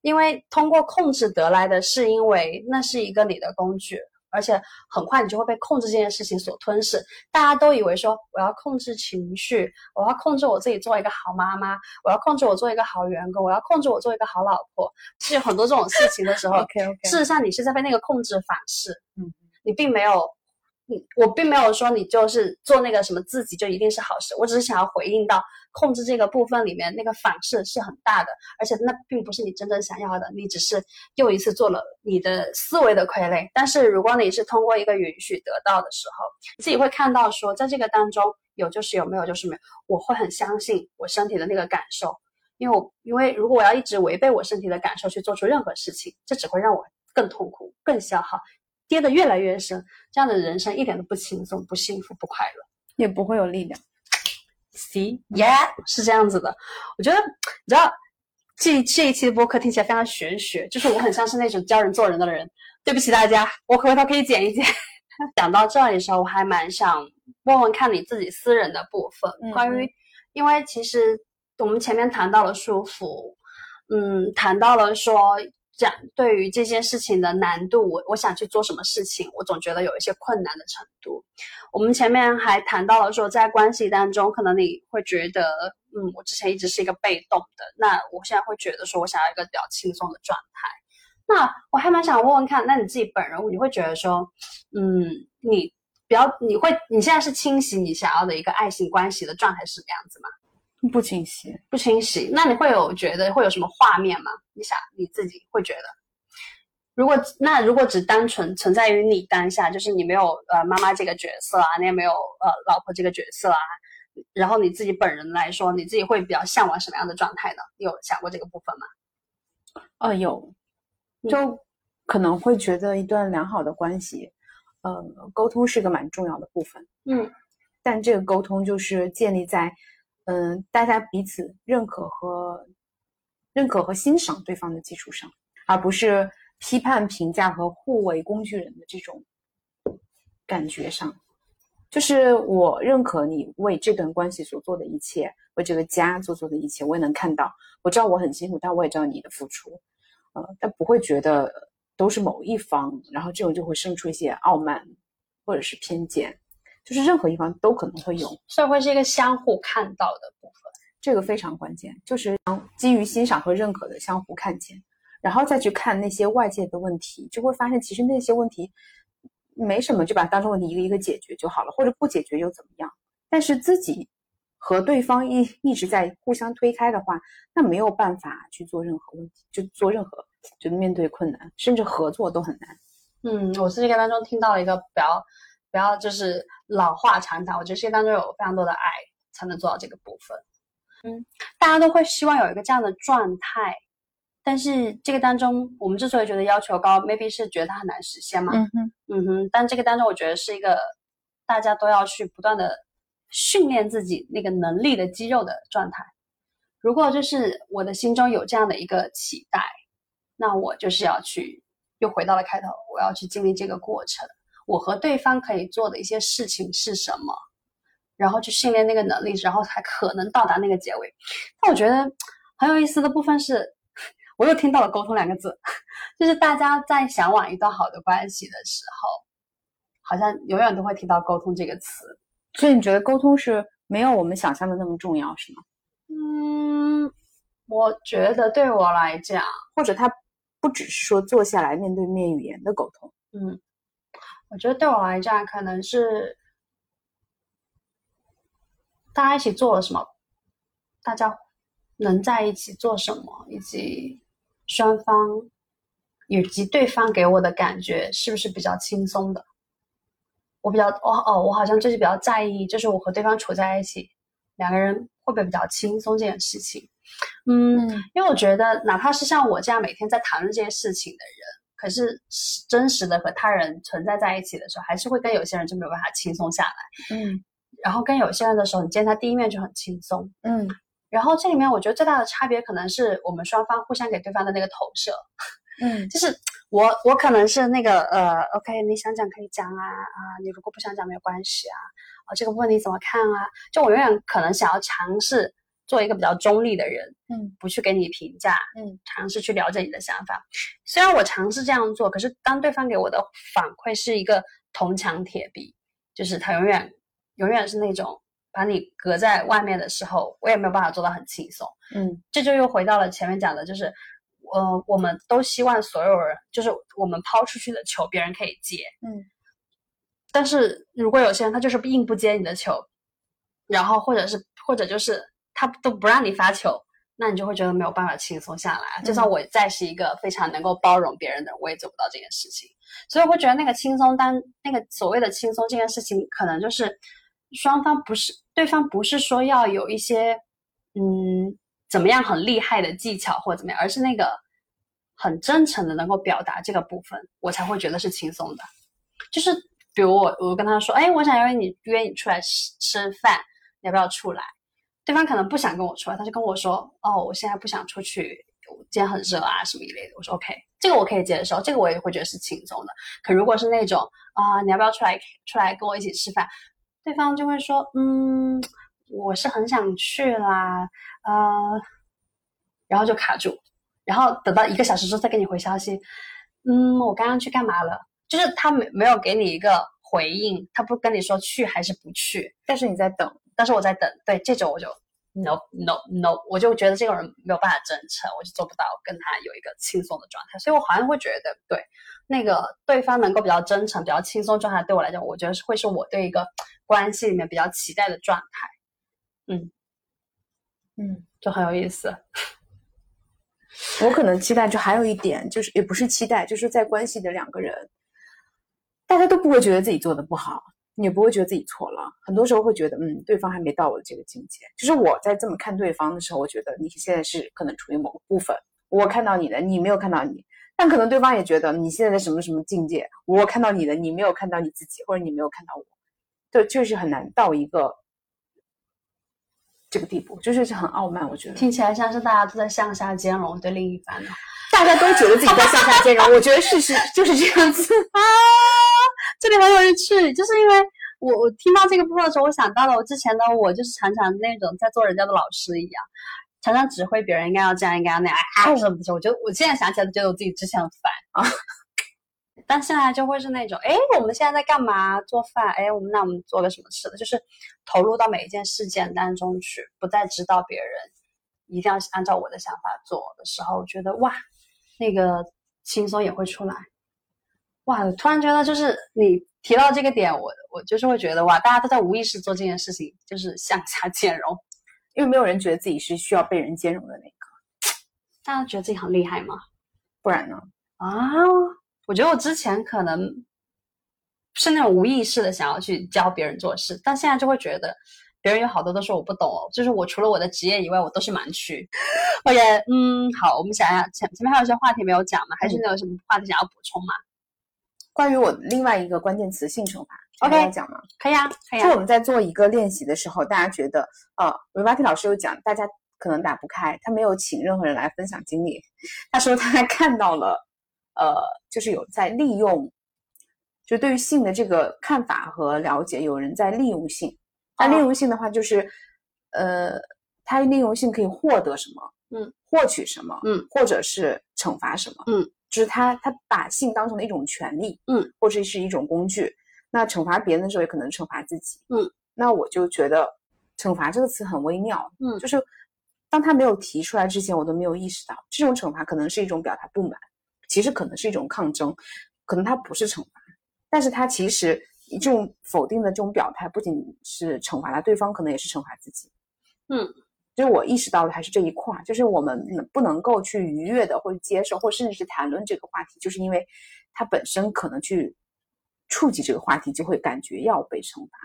因为通过控制得来的是因为那是一个你的工具，而且很快你就会被控制这件事情所吞噬。大家都以为说我要控制情绪，我要控制我自己做一个好妈妈，我要控制我做一个好员工，我要控制我做一个好老婆。是有很多这种事情的时候，事实上你是在被那个控制反噬，嗯，你并没有。我并没有说你就是做那个什么自己就一定是好事，我只是想要回应到控制这个部分里面那个反噬是很大的，而且那并不是你真正想要的，你只是又一次做了你的思维的傀儡。但是如果你是通过一个允许得到的时候，你自己会看到说，在这个当中有就是有，没有就是没有，我会很相信我身体的那个感受，因为我因为如果我要一直违背我身体的感受去做出任何事情，这只会让我更痛苦、更消耗。跌得越来越深，这样的人生一点都不轻松、不幸福、不快乐，也不会有力量。See，yeah，是这样子的。我觉得，你知道，这这一期的播客听起来非常玄学，就是我很像是那种教人做人的人。对不起大家，我回头可以剪一剪。(laughs) 讲到这里的时候，我还蛮想问问看你自己私人的部分，关于，因为其实我们前面谈到了舒服，嗯，谈到了说。讲对于这件事情的难度，我我想去做什么事情，我总觉得有一些困难的程度。我们前面还谈到了说，在关系当中，可能你会觉得，嗯，我之前一直是一个被动的，那我现在会觉得说，我想要一个比较轻松的状态。那我还蛮想问问看，那你自己本人，你会觉得说，嗯，你比较你会你现在是清晰你想要的一个爱情关系的状态是什么样子吗？不清晰，不清晰。那你会有觉得会有什么画面吗？你想你自己会觉得，如果那如果只单纯存在于你当下，就是你没有呃妈妈这个角色啊，你也没有呃老婆这个角色啊，然后你自己本人来说，你自己会比较向往什么样的状态呢？你有想过这个部分吗？呃，有，就可能会觉得一段良好的关系，呃，沟通是个蛮重要的部分。嗯，但这个沟通就是建立在。嗯，大家彼此认可和认可和欣赏对方的基础上，而不是批判、评价和互为工具人的这种感觉上。就是我认可你为这段关系所做的一切，为这个家所做的一切，我也能看到。我知道我很辛苦，但我也知道你的付出。呃，但不会觉得都是某一方，然后这种就会生出一些傲慢或者是偏见。就是任何一方都可能会有，所以会是一个相互看到的部分，这个非常关键，就是基于欣赏和认可的相互看见，然后再去看那些外界的问题，就会发现其实那些问题没什么，就把它当成问题一个一个解决就好了，或者不解决又怎么样？但是自己和对方一一直在互相推开的话，那没有办法去做任何问题，就做任何，就面对困难，甚至合作都很难。嗯，我是这个当中听到了一个比较。比不要就是老话常谈。我觉得世界当中有非常多的爱，才能做到这个部分。嗯，大家都会希望有一个这样的状态，但是这个当中，我们之所以觉得要求高，maybe 是觉得它很难实现嘛。嗯哼，嗯哼。但这个当中，我觉得是一个大家都要去不断的训练自己那个能力的肌肉的状态。如果就是我的心中有这样的一个期待，那我就是要去，又回到了开头，我要去经历这个过程。我和对方可以做的一些事情是什么，然后去训练那个能力，然后才可能到达那个结尾。但我觉得很有意思的部分是，(laughs) 我又听到了“沟通”两个字，(laughs) 就是大家在向往一段好的关系的时候，好像永远都会提到“沟通”这个词。所以你觉得沟通是没有我们想象的那么重要，是吗？嗯，我觉得对我来讲，或者它不只是说坐下来面对面语言的沟通。嗯，我觉得对我来讲，可能是大家一起做了什么，大家能在一起做什么，以及双方以及对方给我的感觉是不是比较轻松的。我比较，哦哦，我好像就是比较在意，就是我和对方处在一起，两个人。会不会比较轻松这件事情？嗯，因为我觉得，哪怕是像我这样每天在谈论这些事情的人，可是真实的和他人存在在一起的时候，还是会跟有些人就没有办法轻松下来。嗯，然后跟有些人的时候，你见他第一面就很轻松。嗯，然后这里面我觉得最大的差别，可能是我们双方互相给对方的那个投射。嗯，(laughs) 就是我我可能是那个呃，OK，你想讲可以讲啊啊，你如果不想讲没有关系啊。啊，这个问题怎么看啊？就我永远可能想要尝试做一个比较中立的人，嗯，不去给你评价，嗯，尝试去了解你的想法。虽然我尝试这样做，可是当对方给我的反馈是一个铜墙铁壁，就是他永远永远是那种把你隔在外面的时候，我也没有办法做到很轻松。嗯，这就又回到了前面讲的，就是呃，我们都希望所有人，就是我们抛出去的球，别人可以接，嗯。但是如果有些人他就是硬不接你的球，然后或者是或者就是他都不让你发球，那你就会觉得没有办法轻松下来。就算我再是一个非常能够包容别人的人，我也做不到这件事情。所以我会觉得那个轻松，当那个所谓的轻松这件事情，可能就是双方不是对方不是说要有一些嗯怎么样很厉害的技巧或怎么样，而是那个很真诚的能够表达这个部分，我才会觉得是轻松的，就是。比如我，我跟他说，哎，我想约你约你出来吃吃饭，你要不要出来？对方可能不想跟我出来，他就跟我说，哦，我现在不想出去，今天很热啊，什么一类的。我说 OK，这个我可以接受，这个我也会觉得是轻松的。可如果是那种啊，你要不要出来出来跟我一起吃饭？对方就会说，嗯，我是很想去啦，呃，然后就卡住，然后等到一个小时之后再给你回消息，嗯，我刚刚去干嘛了？就是他没没有给你一个回应，他不跟你说去还是不去，但是你在等，但是我在等，对这种我就 no no no，我就觉得这个人没有办法真诚，我就做不到跟他有一个轻松的状态，所以我好像会觉得，对那个对方能够比较真诚、比较轻松状态，对我来讲，我觉得是会是我对一个关系里面比较期待的状态，嗯嗯，就很有意思。(laughs) 我可能期待就还有一点，就是也不是期待，就是在关系的两个人。大家都不会觉得自己做的不好，你也不会觉得自己错了。很多时候会觉得，嗯，对方还没到我的这个境界。就是我在这么看对方的时候，我觉得你现在是可能处于某个部分，我看到你的，你没有看到你。但可能对方也觉得你现在在什么什么境界，我看到你的，你没有看到你自己，或者你没有看到我，对，确实很难到一个这个地步，就是很傲慢。我觉得听起来像是大家都在向下兼容对另一半的，大家都觉得自己在向下兼容。(laughs) 我觉得事实就是这样子啊。(laughs) 这里很有趣，就是因为我我听到这个部分的时候，我想到了我之前的我，就是常常那种在做人家的老师一样，常常指挥别人应该要这样，应该要那样，啊什么的。我觉得我现在想起来都觉得我自己之前很烦啊，(laughs) 但现在就会是那种，哎，我们现在在干嘛？做饭？哎，我们那我们做个什么吃的？就是投入到每一件事件当中去，不再指导别人，一定要按照我的想法做的时候，觉得哇，那个轻松也会出来。哇，突然觉得就是你提到这个点，我我就是会觉得哇，大家都在无意识做这件事情，就是向下 (laughs) 兼容，因为没有人觉得自己是需要被人兼容的那个。大家觉得自己很厉害吗？不然呢？啊，我觉得我之前可能是那种无意识的想要去教别人做事，但现在就会觉得别人有好多都说我不懂哦，就是我除了我的职业以外，我都是盲区。OK，嗯，好，我们想想前前面还有一些话题没有讲吗？还是你有什么话题想要补充吗？关于我另外一个关键词性惩罚，OK，要讲吗？可以啊，可以。啊就我们在做一个练习的时候，大家觉得，呃 e a t i 老师有讲，大家可能打不开，他没有请任何人来分享经历。他说他还看到了，呃，就是有在利用，就对于性的这个看法和了解，有人在利用性。那利用性的话，就是，呃，他利用性可以获得什么？嗯，获取什么？嗯，或者是惩罚什么？嗯。就是他，他把性当成了一种权利，嗯，或者是一种工具。那惩罚别人的时候，也可能惩罚自己，嗯。那我就觉得“惩罚”这个词很微妙，嗯，就是当他没有提出来之前，我都没有意识到这种惩罚可能是一种表达不满，其实可能是一种抗争，可能它不是惩罚，但是他其实这种否定的这种表态，不仅是惩罚了对方，可能也是惩罚自己，嗯。就是我意识到的还是这一块，就是我们不能够去愉悦的或者接受，或甚至是谈论这个话题，就是因为它本身可能去触及这个话题，就会感觉要被惩罚。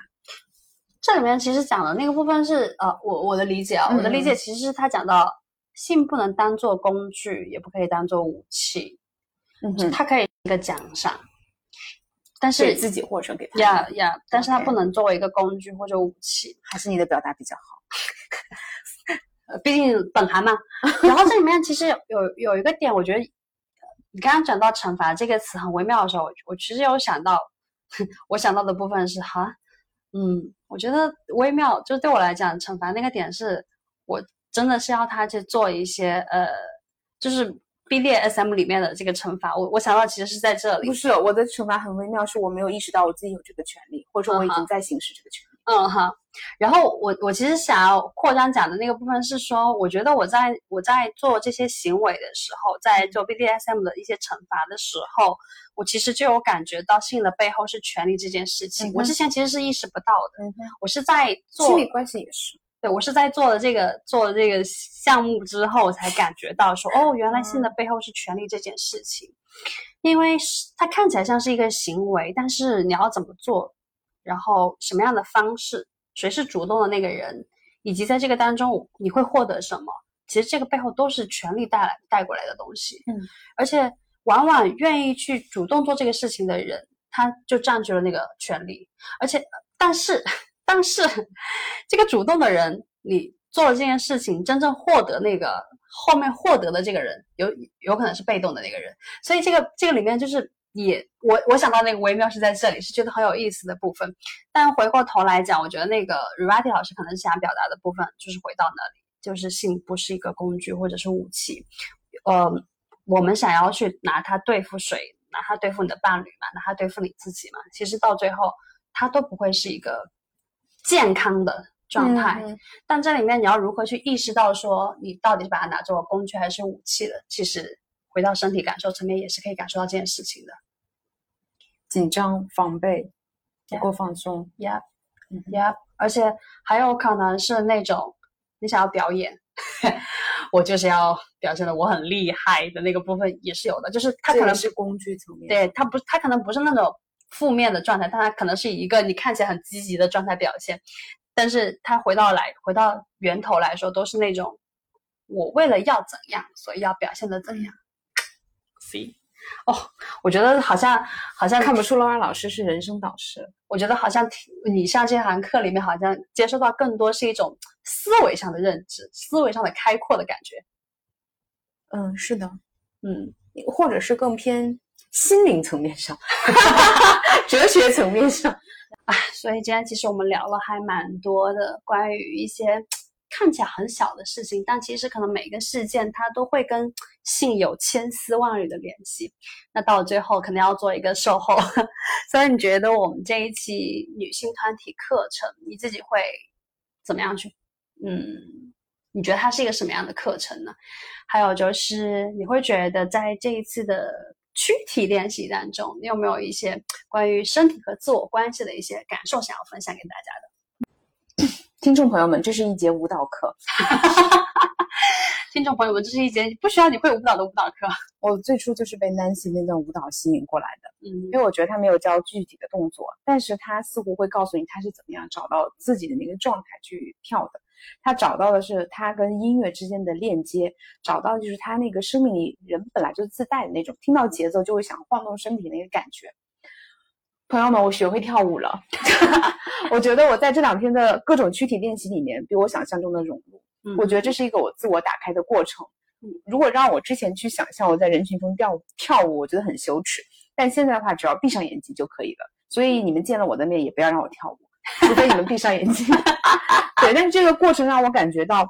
这里面其实讲的那个部分是，呃，我我的理解啊，我的理解其实是他讲到性不能当做工具，也不可以当做武器，嗯哼，它可以一个奖赏，但是给自己或者给他呀呀，但是它不能作为一个工具或者武器，还是你的表达比较好。毕竟本行嘛，(laughs) 然后这里面其实有有有一个点，我觉得你刚刚讲到惩罚这个词很微妙的时候，我我其实有想到，(laughs) 我想到的部分是哈，嗯，我觉得微妙，就是对我来讲，惩罚那个点是我真的是要他去做一些呃，就是 BDSM 里面的这个惩罚，我我想到其实是在这里，不是我的惩罚很微妙，是我没有意识到我自己有这个权利，或者说我已经在行使这个权利。嗯哈，然后我我其实想要扩张讲的那个部分是说，我觉得我在我在做这些行为的时候，在做 BDSM 的一些惩罚的时候，我其实就有感觉到性的背后是权利这件事情。我之前其实是意识不到的，我是在做亲密关系也是，对我是在做了这个做了这个项目之后才感觉到说，哦，原来性的背后是权利这件事情，因为它看起来像是一个行为，但是你要怎么做？然后什么样的方式，谁是主动的那个人，以及在这个当中你会获得什么？其实这个背后都是权力带来带过来的东西。嗯，而且往往愿意去主动做这个事情的人，他就占据了那个权利。而且，但是，但是这个主动的人，你做了这件事情，真正获得那个后面获得的这个人，有有可能是被动的那个人。所以这个这个里面就是。也，我我想到那个微妙是在这里，是觉得很有意思的部分。但回过头来讲，我觉得那个 Rivati 老师可能想表达的部分，就是回到那里，就是性不是一个工具或者是武器。呃，我们想要去拿它对付谁，拿它对付你的伴侣嘛，拿它对付你自己嘛，其实到最后，它都不会是一个健康的状态。但这里面你要如何去意识到说，你到底是把它拿作工具还是武器的？其实。回到身体感受层面，也是可以感受到这件事情的紧张、防备、不够放松。Yeah，Yeah，而且还有可能是那种你想要表演，(laughs) 我就是要表现的我很厉害的那个部分也是有的。就是它可能是工具层面，对它不，它可能不是那种负面的状态，但它可能是以一个你看起来很积极的状态表现。但是它回到来，回到源头来说，都是那种我为了要怎样，所以要表现的怎样。哦，我觉得好像好像看不出 Laura 老师是人生导师。我觉得好像你上这堂课里面，好像接受到更多是一种思维上的认知，思维上的开阔的感觉。嗯，是的，嗯，或者是更偏心灵层面上，(laughs) 哲学层面上。啊，所以今天其实我们聊了还蛮多的关于一些。看起来很小的事情，但其实可能每个事件它都会跟性有千丝万缕的联系。那到最后，肯定要做一个售后。(laughs) 所以你觉得我们这一期女性团体课程，你自己会怎么样去？嗯，你觉得它是一个什么样的课程呢？还有就是你会觉得在这一次的躯体练习当中，你有没有一些关于身体和自我关系的一些感受想要分享给大家的？听众朋友们，这是一节舞蹈课。(laughs) 听众朋友们，这是一节不需要你会舞蹈的舞蹈课。(laughs) 我最初就是被 Nancy 那段舞蹈吸引过来的，嗯因为我觉得他没有教具体的动作，但是他似乎会告诉你他是怎么样找到自己的那个状态去跳的。他找到的是他跟音乐之间的链接，找到的就是他那个生命里人本来就自带的那种，听到节奏就会想晃动身体那个感觉。朋友们，我学会跳舞了，(laughs) 我觉得我在这两天的各种躯体练习里面，比我想象中的融入。嗯我觉得这是一个我自我打开的过程嗯。如果让我之前去想象我在人群中跳舞跳舞，我觉得很羞耻。但现在的话，只要闭上眼睛就可以了。所以你们见了我的面，也不要让我跳舞，除非你们闭上眼睛。(laughs) 对，但是这个过程让我感觉到，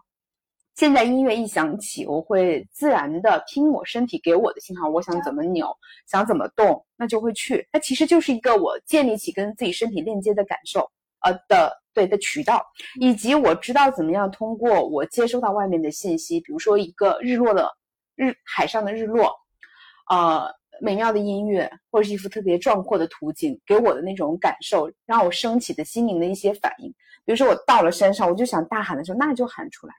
现在音乐一响起，我会自然的听我身体给我的信号，我想怎么扭，想怎么动，那就会去。那其实就是一个我建立起跟自己身体链接的感受，呃的对的渠道。以及我知道怎么样通过我接收到外面的信息，比如说一个日落的日海上的日落，呃，美妙的音乐，或者是一幅特别壮阔的图景，给我的那种感受，让我升起的心灵的一些反应。比如说我到了山上，我就想大喊的时候，那就喊出来；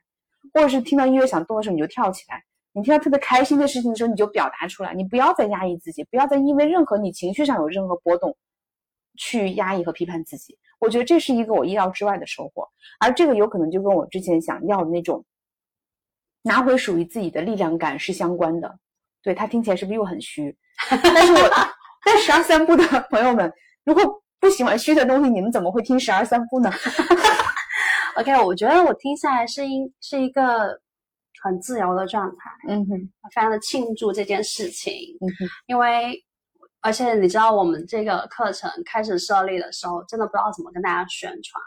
或者是听到音乐想动的时候，你就跳起来。你听到特别开心的事情的时候，你就表达出来，你不要再压抑自己，不要再因为任何你情绪上有任何波动，去压抑和批判自己。我觉得这是一个我意料之外的收获，而这个有可能就跟我之前想要的那种拿回属于自己的力量感是相关的。对，他听起来是不是又很虚？(laughs) 但是我但十二三部的朋友们，如果不喜欢虚的东西，你们怎么会听十二三部呢？OK，我觉得我听下来是一是一个很自由的状态，嗯哼，非常的庆祝这件事情，嗯哼，因为而且你知道我们这个课程开始设立的时候，真的不知道怎么跟大家宣传。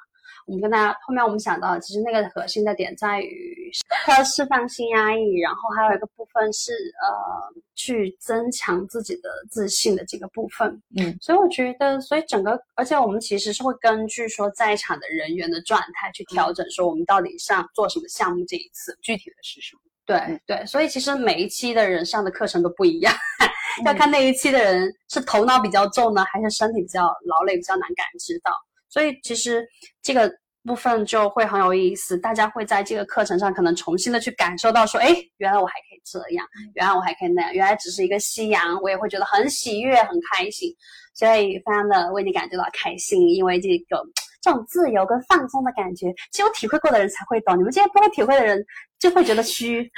我们跟大家后面我们想到，其实那个核心的点在于它释放性压抑，然后还有一个部分是呃去增强自己的自信的这个部分。嗯，所以我觉得，所以整个，而且我们其实是会根据说在场的人员的状态去调整，说我们到底上做什么项目这一次。具体的是什么？对嗯对，所以其实每一期的人上的课程都不一样，(laughs) 要看那一期的人是头脑比较重呢，还是身体比较劳累、比较难感知到。所以其实这个部分就会很有意思，大家会在这个课程上可能重新的去感受到说，哎，原来我还可以这样，原来我还可以那样，原来只是一个夕阳，我也会觉得很喜悦、很开心，所以非常的为你感觉到开心，因为这个。这种自由跟放松的感觉，只有体会过的人才会懂。你们这些不会体会的人，就会觉得虚。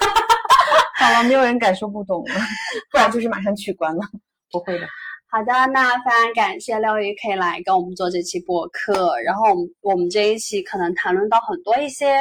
(laughs) 好了，没有人敢说不懂了，不然就是马上取关了。不会的，好的，那非常感谢六一可以来跟我们做这期播客。然后我们我们这一期可能谈论到很多一些，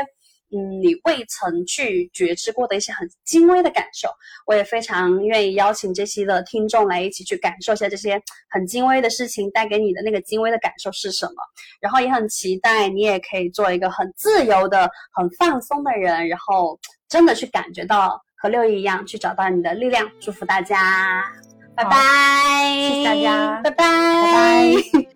嗯，你未曾去觉知过的一些很精微的感受。我也非常愿意邀请这期的听众来一起去感受一下这些很精微的事情带给你的那个精微的感受是什么。然后也很期待你也可以做一个很自由的、很放松的人，然后真的去感觉到和六一一样，去找到你的力量。祝福大家！拜拜，谢谢大家，拜拜，拜拜。